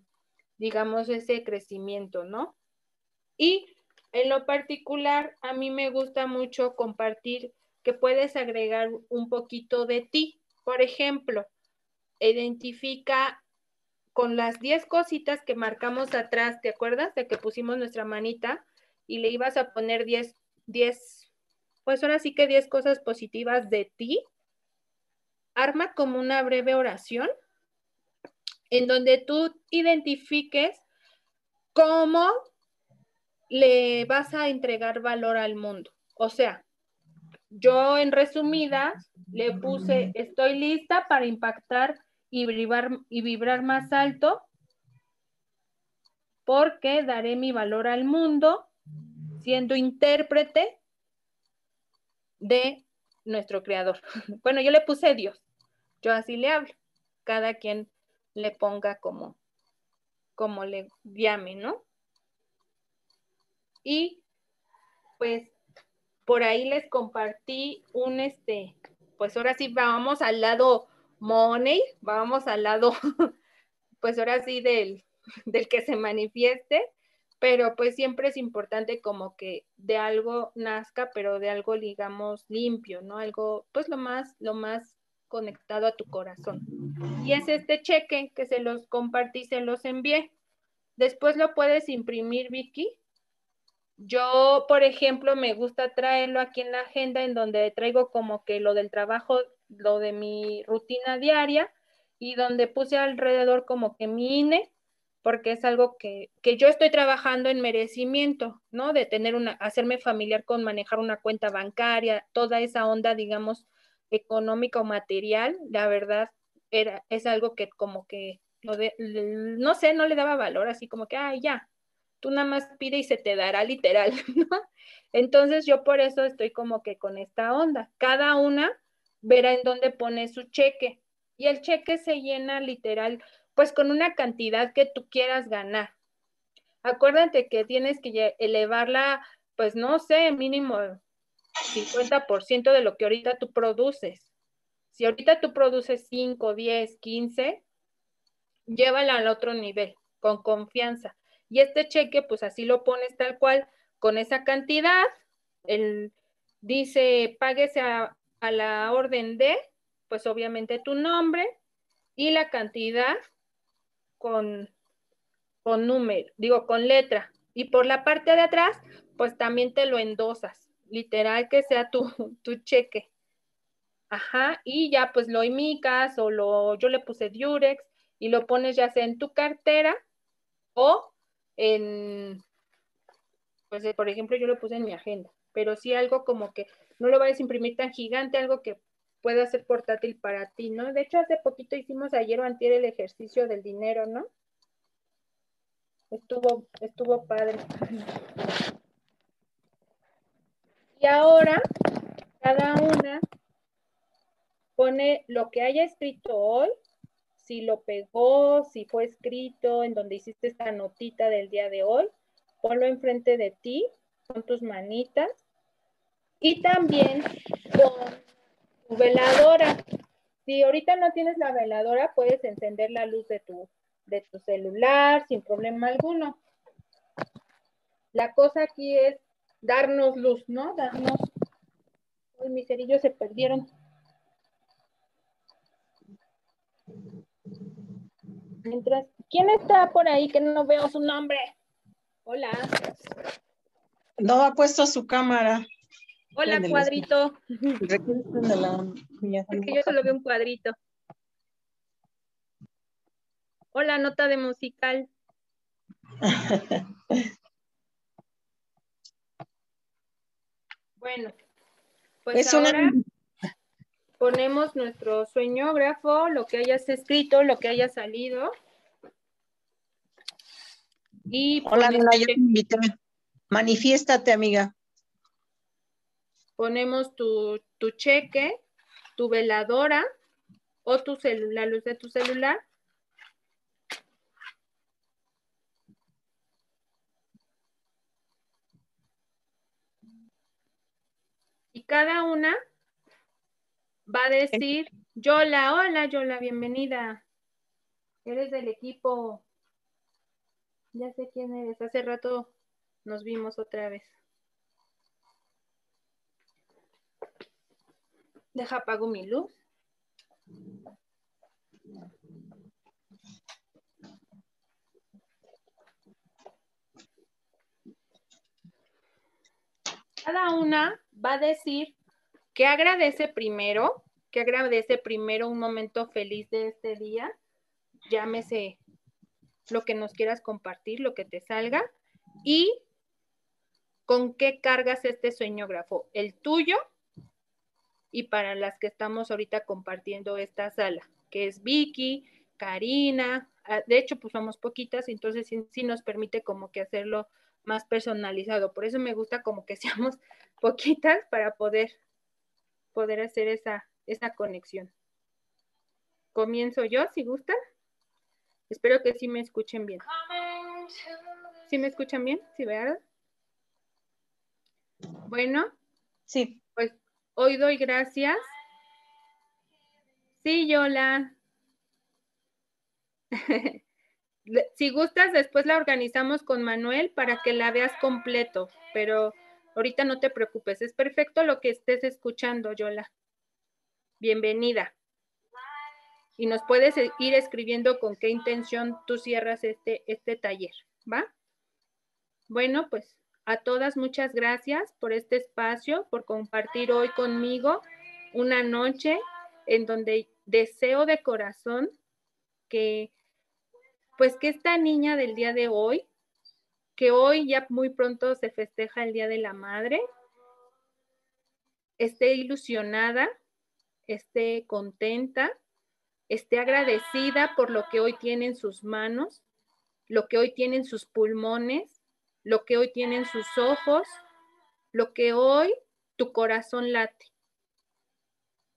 digamos, ese crecimiento, ¿no? Y en lo particular, a mí me gusta mucho compartir que puedes agregar un poquito de ti, por ejemplo, identifica con las 10 cositas que marcamos atrás, ¿te acuerdas? De que pusimos nuestra manita y le ibas a poner 10, 10, pues ahora sí que 10 cosas positivas de ti. Arma como una breve oración en donde tú identifiques cómo le vas a entregar valor al mundo. O sea, yo en resumidas le puse, estoy lista para impactar y vibrar, y vibrar más alto porque daré mi valor al mundo siendo intérprete de nuestro creador. *laughs* Bueno, yo le puse Dios, yo así le hablo, cada quien le ponga como, como le llame, ¿no? Y pues por ahí les compartí un, este, pues ahora sí vamos al lado money, vamos al lado, *laughs* pues ahora sí del, *laughs* del que se manifieste, pero pues siempre es importante como que de algo nazca, pero de algo digamos limpio, ¿no? Algo, pues lo más, lo más conectado a tu corazón. Y es este cheque que se los compartí, se los envié. Después lo puedes imprimir, Vicky, yo, por ejemplo, me gusta traerlo aquí en la agenda en donde traigo como que lo del trabajo, lo de mi rutina diaria y donde puse alrededor como que mi INE, porque es algo que, que yo estoy trabajando en merecimiento, ¿no? De tener una, hacerme familiar con manejar una cuenta bancaria, toda esa onda, digamos, económica o material, la verdad, era, es algo que como que, lo de, no sé, no le daba valor, así como que, ay, ya, tú nada más pide y se te dará literal, *laughs* ¿no? Entonces yo por eso estoy como que con esta onda. Cada una verá en dónde pone su cheque y el cheque se llena literal, pues con una cantidad que tú quieras ganar. Acuérdate que tienes que elevarla, pues no sé, mínimo 50% de lo que ahorita tú produces. Si ahorita tú produces 5, 10, 15, llévala al otro nivel, con confianza. Y este cheque, pues así lo pones tal cual, con esa cantidad. El, dice, páguese a, la orden de, pues obviamente tu nombre y la cantidad con, con número, digo, con letra. Y por la parte de atrás, pues también te lo endosas, literal que sea tu, *laughs* tu cheque. Ajá, y ya pues lo imicas o lo, yo le puse Durex y lo pones ya sea en tu cartera o en, pues por ejemplo, yo lo puse en mi agenda, pero sí algo como que no lo vayas a imprimir tan gigante, algo que pueda ser portátil para ti, ¿no? De hecho, hace poquito hicimos ayer o antier el ejercicio del dinero, ¿no? Estuvo, estuvo padre. Y ahora, cada una pone lo que haya escrito hoy si lo pegó, si fue escrito, en donde hiciste esta notita del día de hoy, ponlo enfrente de ti con tus manitas y también con tu veladora. Si ahorita no tienes la veladora, puedes encender la luz de tu, de tu celular sin problema alguno. La cosa aquí es darnos luz, ¿no? Darnos... Uy, mis cerillos se perdieron. Mientras, ¿quién está por ahí que no veo su nombre? Hola. No ha puesto su cámara. Hola, cuadrito. Es que yo solo veo un cuadrito. Hola, nota de musical. *laughs* bueno, pues ahora ponemos nuestro sueñógrafo, lo que hayas escrito, lo que haya salido. Y Hola, Nina, yo te invité. Manifiéstate, amiga ponemos tu, cheque, tu veladora o tu la luz de tu celular. Y cada una va a decir, Yola, hola Yola, bienvenida. Eres del equipo. Ya sé quién eres. Hace rato nos vimos otra vez. Deja apago mi luz. Cada una va a decir que agradece primero, que agradece primero un momento feliz de este día. Llámese lo que nos quieras compartir, lo que te salga. Y con qué cargas este sueñógrafo, el tuyo y para las que estamos ahorita compartiendo esta sala, que es Vicky, Karina, ah, de hecho pues somos poquitas, entonces sí, nos permite como que hacerlo más personalizado. Por eso me gusta como que *laughs* seamos poquitas para poder, poder hacer esa, esa conexión. Comienzo yo, si gustan. Espero que sí me escuchen bien. ¿Sí me escuchan bien? ¿Sí, verdad? Bueno. Sí. Pues Hoy doy gracias. Sí, Yola. *laughs* si gustas, después la organizamos con Manuel para que la veas completo, pero ahorita no te preocupes, es perfecto lo que estés escuchando, Yola. Bienvenida. Y nos puedes ir escribiendo con qué intención tú cierras este, este taller, ¿va? Bueno, pues a todas muchas gracias por este espacio, por compartir hoy conmigo una noche en donde deseo de corazón que pues que esta niña del día de hoy, que hoy ya muy pronto se festeja el Día de la Madre, esté ilusionada, esté contenta, esté agradecida por lo que hoy tiene en sus manos, lo que hoy tiene en sus pulmones lo que hoy tienen sus ojos, lo que hoy tu corazón late.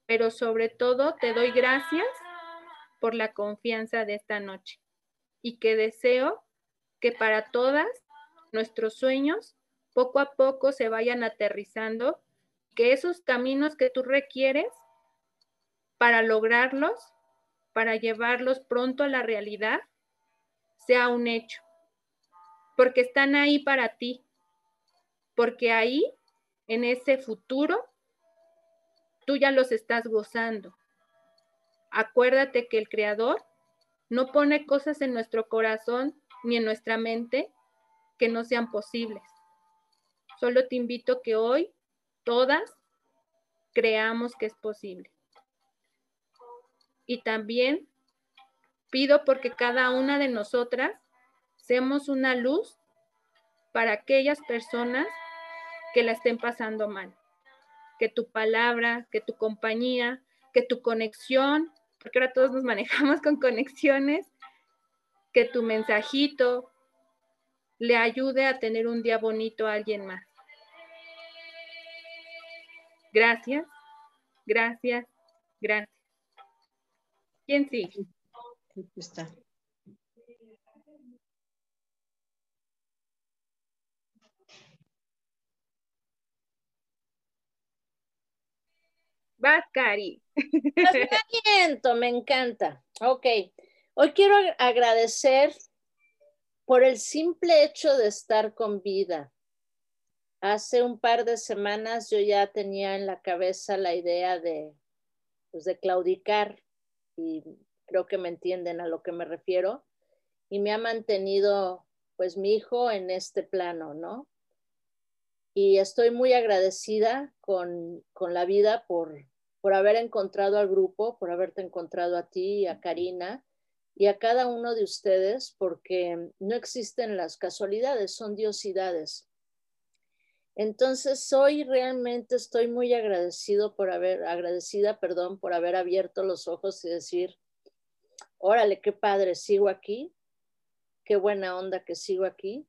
Pero sobre todo te doy gracias por la confianza de esta noche y que deseo que para todas nuestros sueños poco a poco se vayan aterrizando, que esos caminos que tú requieres para lograrlos, para llevarlos pronto a la realidad, sea un hecho porque están ahí para ti, porque ahí, en ese futuro, tú ya los estás gozando. Acuérdate que el Creador no pone cosas en nuestro corazón ni en nuestra mente que no sean posibles. Solo te invito que hoy todas creamos que es posible. Y también pido porque cada una de nosotras Seamos una luz para aquellas personas que la estén pasando mal. Que tu palabra, que tu compañía, que tu conexión, porque ahora todos nos manejamos con conexiones, que tu mensajito le ayude a tener un día bonito a alguien más. Gracias, gracias, gracias. ¿Quién sigue? Está. Vas, Cari. me encanta. Ok. Hoy quiero agradecer por el simple hecho de estar con vida. Hace un par de semanas yo ya tenía en la cabeza la idea de, pues, de claudicar y creo que me entienden a lo que me refiero y me ha mantenido pues mi hijo en este plano, ¿no? Y estoy muy agradecida con, con la vida por, por haber encontrado al grupo, por haberte encontrado a ti y a Karina y a cada uno de ustedes, porque no existen las casualidades, son diosidades. Entonces, hoy realmente estoy muy agradecido por haber, agradecida, perdón, por haber abierto los ojos y decir, órale, qué padre, sigo aquí, qué buena onda que sigo aquí.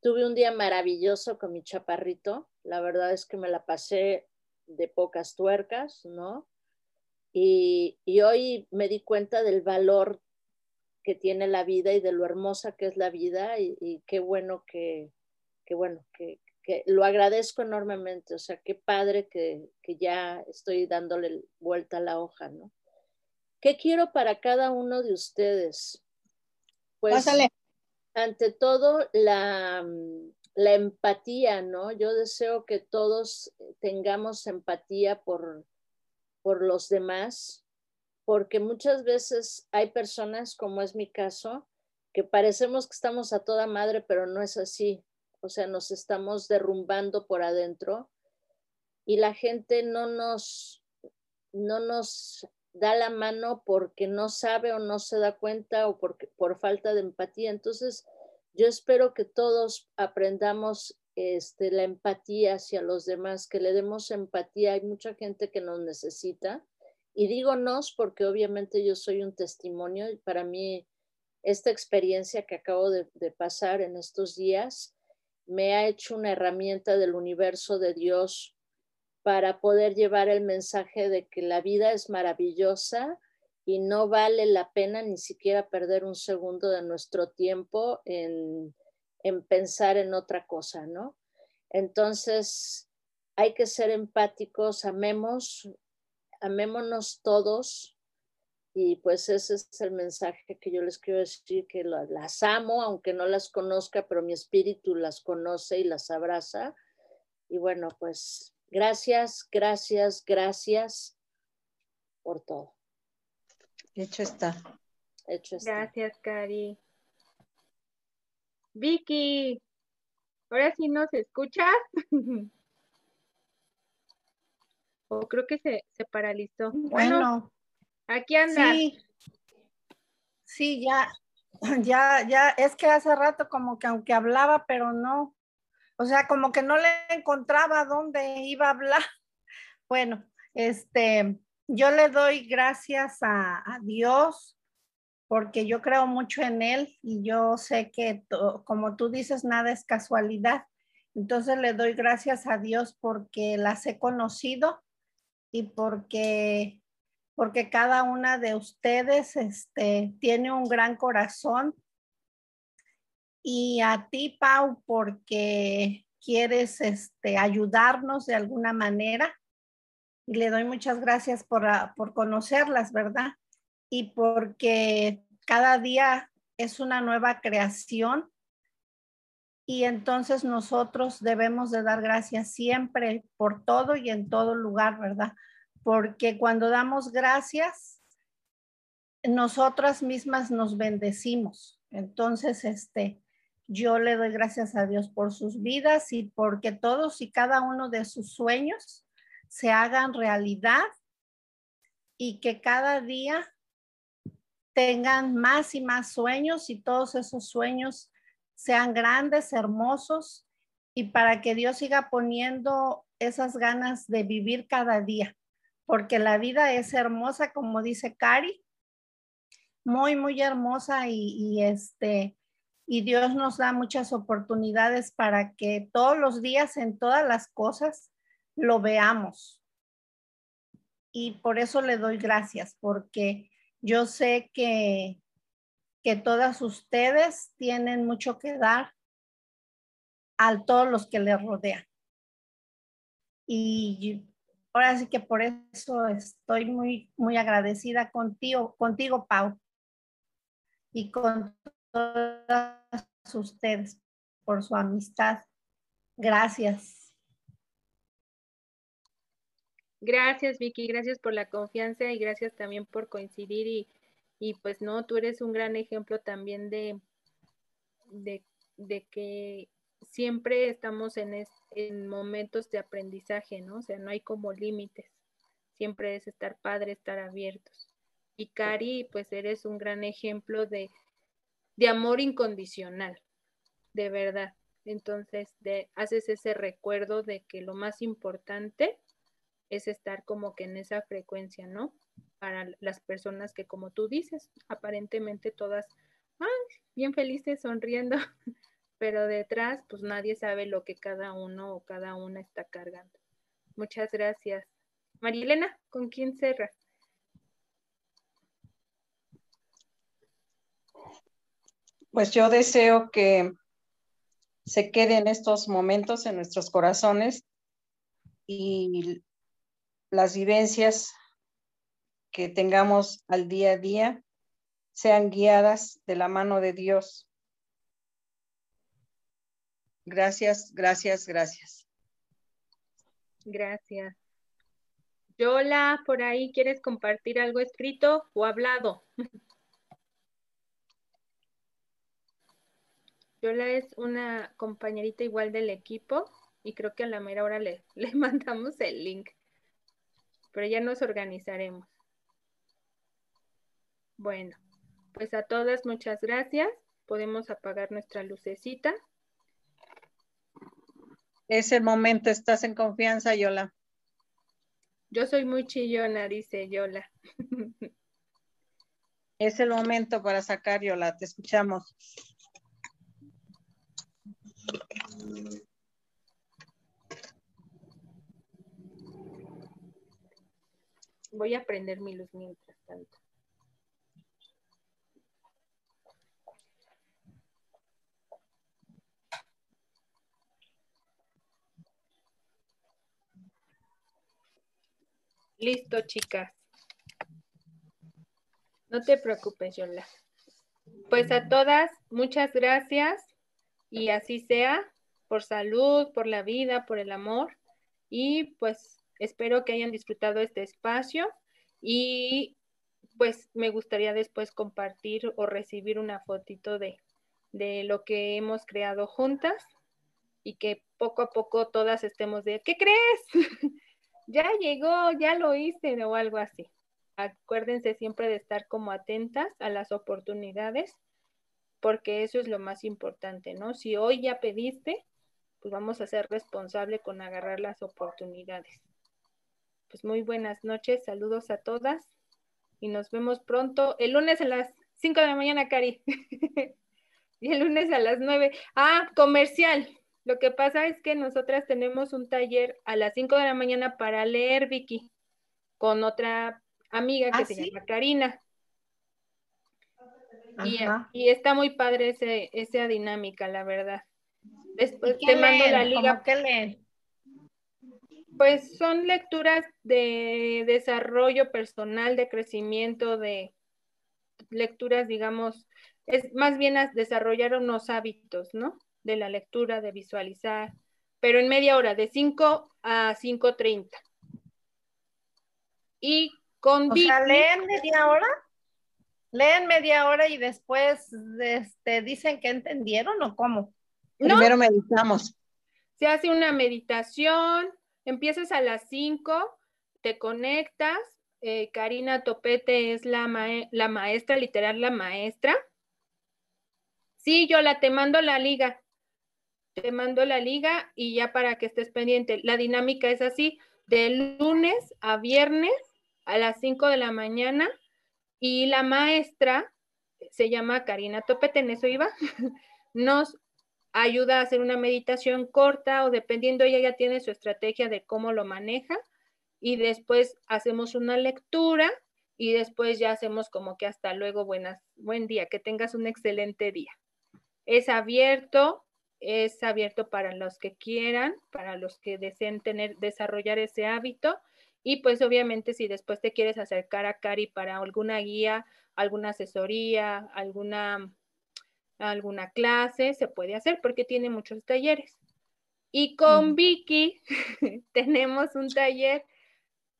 Tuve un día maravilloso con mi chaparrito, la verdad es que me la pasé de pocas tuercas, ¿no? Y, hoy me di cuenta del valor que tiene la vida y de lo hermosa que es la vida y, qué bueno que, qué bueno, que, que lo agradezco enormemente, o sea, qué padre que, ya estoy dándole vuelta a la hoja, ¿no? ¿Qué quiero para cada uno de ustedes? Pues, ante todo, la, la empatía, ¿no? Yo deseo que todos tengamos empatía por, por los demás, porque muchas veces hay personas, como es mi caso, que parecemos que estamos a toda madre, pero no es así o sea, nos estamos derrumbando por adentro y la gente no nos, no nos da la mano porque no sabe o no se da cuenta o porque, por falta de empatía. Entonces, yo espero que todos aprendamos este, la empatía hacia los demás, que le demos empatía. Hay mucha gente que nos necesita. Y digo nos porque obviamente yo soy un testimonio y para mí esta experiencia que acabo de pasar en estos días me ha hecho una herramienta del universo de Dios para poder llevar el mensaje de que la vida es maravillosa y no vale la pena ni siquiera perder un segundo de nuestro tiempo en, pensar en otra cosa, ¿no? Entonces, hay que ser empáticos, amemos, amémonos todos, y pues ese es el mensaje que yo les quiero decir, que las amo, aunque no las conozca, pero mi espíritu las conoce y las abraza. Y bueno, pues gracias, gracias, gracias por todo. Hecho está. Hecho está. Gracias, Cari. Vicky, ahora sí nos escuchas. *laughs* o creo que se, se paralizó. bueno Aquí anda. Sí, sí, ya, *clears throat* ya, ya, es que hace rato como que aunque hablaba, pero no, o sea, como que no le encontraba dónde iba a hablar. *laughs* Bueno, este, yo le doy gracias a, a Dios porque yo creo mucho en Él y yo sé que, como tú dices, nada es casualidad. Entonces le doy gracias a Dios porque las he conocido y porque porque cada una de ustedes este, tiene un gran corazón. Y a ti, Pau, porque quieres este, ayudarnos de alguna manera. Y le doy muchas gracias por, ah, por conocerlas, ¿verdad? Y porque cada día es una nueva creación y entonces nosotros debemos de dar gracias siempre por todo y en todo lugar, ¿verdad? porque cuando damos gracias, nosotras mismas nos bendecimos. Entonces, este, yo le doy gracias a Dios por sus vidas y porque todos y cada uno de sus sueños se hagan realidad y que cada día tengan más y más sueños y todos esos sueños sean grandes, hermosos y para que Dios siga poniendo esas ganas de vivir cada día porque la vida es hermosa, como dice Cari, muy, muy hermosa y, este, y Dios nos da muchas oportunidades para que todos los días en todas las cosas lo veamos. Y por eso le doy gracias, porque yo sé que, que todas ustedes tienen mucho que dar a todos los que les rodean. Y ahora sí que por eso estoy muy, muy agradecida contigo, contigo, Pau, y con todas ustedes por su amistad. Gracias. Gracias, Vicky, gracias por la confianza y gracias también por coincidir y, y pues no, tú eres un gran ejemplo también de, de, de que siempre estamos en, en momentos de aprendizaje, ¿no? O sea, no hay como límites. Siempre es estar padre, estar abiertos. Y Cari, pues eres un gran ejemplo de, de amor incondicional, de verdad. Entonces, de, haces ese recuerdo de que lo más importante es estar como que en esa frecuencia, ¿no? Para las personas que, como tú dices, aparentemente todas, ay, bien felices, sonriendo, *laughs* pero detrás pues nadie sabe lo que cada uno o cada una está cargando. Muchas gracias. María Elena, ¿con quién cerras? Pues yo deseo que se queden estos momentos en nuestros corazones y las vivencias que tengamos al día a día sean guiadas de la mano de Dios Gracias, gracias, gracias. Gracias. Yola, por ahí, ¿quieres compartir algo escrito o hablado? *laughs* Yola es una compañerita igual del equipo y creo que a la mera hora le, *laughs* le mandamos el link. Pero ya nos organizaremos. Bueno, pues a todas muchas gracias. Podemos apagar nuestra lucecita. Es el momento, estás en confianza, Yola. Yo soy muy chillona, dice Yola. *laughs* Es el momento para sacar, Yola, te escuchamos. Voy a prender mi luz mientras tanto. Listo, chicas. No te preocupes, Yola. Pues a todas, muchas gracias y así sea, por salud, por la vida, por el amor. Y pues espero que hayan disfrutado este espacio y pues me gustaría después compartir o recibir una fotito de, de lo que hemos creado juntas y que poco a poco todas estemos de, ¿qué crees? *laughs* ya llegó, ya lo hice o algo así. Acuérdense siempre de estar como atentas a las oportunidades, porque eso es lo más importante, ¿no? Si hoy ya pediste, pues vamos a ser responsable con agarrar las oportunidades. Pues muy buenas noches, saludos a todas y nos vemos pronto el lunes a las 5 de la mañana, Cari. *laughs* y el lunes a las 9. Ah, comercial. Lo que pasa es que nosotras tenemos un taller a las 5 de la mañana para leer, Vicky, con otra amiga que ¿Ah, se llama Karina. Y, está muy padre ese, esa dinámica, la verdad. Después te mando la liga. ¿Qué leen? Pues son lecturas de desarrollo personal, de crecimiento, de lecturas, digamos, es más bien desarrollar unos hábitos, ¿no? De la lectura, de visualizar, pero en media hora, de 5 a 5.30. Y con... O sea, leen media hora. Leen media hora y después este, dicen que entendieron o cómo. Primero meditamos. Se hace una meditación, empiezas a las 5, te conectas. Eh, Karina Topete es la, la maestra, literal la maestra. Sí, yo la te mando la liga te mando la liga y ya para que estés pendiente. La dinámica es así, de lunes a viernes a las 5 de la mañana y la maestra, se llama Karina Topete, en eso iba, *laughs* nos ayuda a hacer una meditación corta o dependiendo, ella ya tiene su estrategia de cómo lo maneja y después hacemos una lectura y después ya hacemos como que hasta luego, buenas, buen día, que tengas un excelente día. Es abierto, es abierto para los que quieran, para los que deseen tener, desarrollar ese hábito Y pues obviamente si después te quieres acercar a Cari para alguna guía, alguna asesoría, alguna, alguna clase, se puede hacer porque tiene muchos talleres. Y con Vicky *laughs* tenemos un taller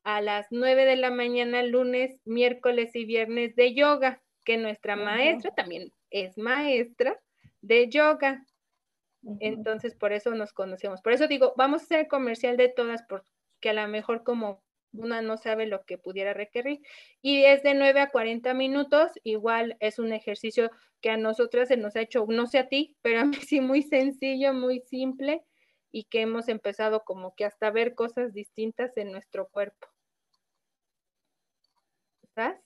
a las 9 de la mañana, lunes, miércoles y viernes de yoga, que nuestra maestra también es maestra de yoga. Entonces, por eso nos conocemos. Por eso digo, vamos a hacer comercial de todas, porque a lo mejor como una no sabe lo que pudiera requerir. Y es de 9 a 40 minutos, igual es un ejercicio que a nosotras se nos ha hecho, no sé a ti, pero a mí *laughs* sí muy sencillo, muy simple y que hemos empezado como que hasta ver cosas distintas en nuestro cuerpo. ¿Estás?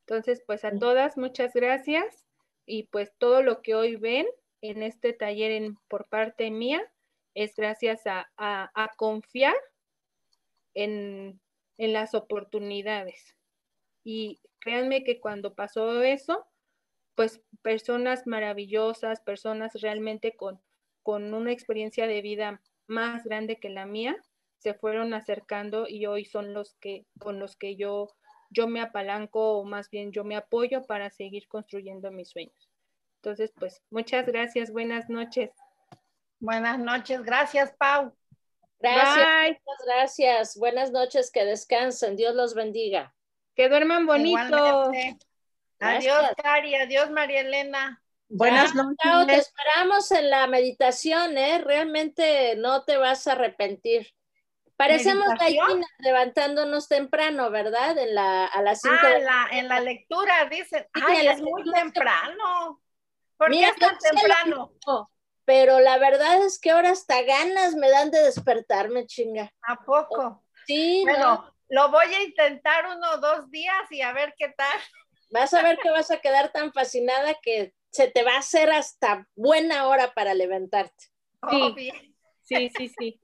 Entonces, pues a todas, muchas gracias y pues todo lo que hoy ven en este taller por parte mía es gracias a, confiar en, las oportunidades. Y créanme que cuando pasó eso, pues personas maravillosas, personas realmente con con una experiencia de vida más grande que la mía, se fueron acercando y hoy son los que con los que yo yo me apalanco o más bien yo me apoyo para seguir construyendo mis sueños. Entonces, pues muchas gracias, buenas noches. Buenas noches, gracias Pau. Gracias, muchas gracias. Buenas noches, que descansen, Dios los bendiga. Que duerman bonito. Adiós, Cari, adiós, María Elena. Buenas noches. te esperamos en la meditación, ¿eh? Realmente no te vas a arrepentir. Parecemos gallinas levantándonos temprano, ¿verdad? En la, a las cinco. Ah, en la lectura, dicen. Ay, es muy temprano. ¿Por qué es tan temprano? Pero la verdad es que ahora hasta ganas me dan de despertarme, chinga. ¿A poco? Sí. Bueno, lo voy a intentar uno o dos días y a ver qué tal. Vas a ver que vas a quedar tan fascinada que se te va a hacer hasta buena hora para levantarte. Sí, sí, sí, sí.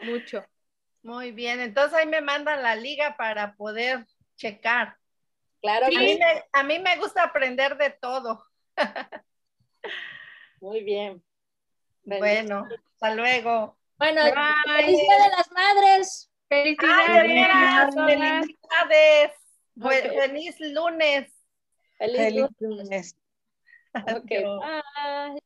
Mucho. Muy bien, entonces ahí me mandan la liga para poder checar. Claro. Sí. A, mí me, a mí me gusta aprender de todo. *laughs* Muy bien. Bueno, hasta luego. Bueno, feliz Día de las Madres. Felicidades. felicidades. Feliz lunes. Feliz, lunes. Okay. Bye.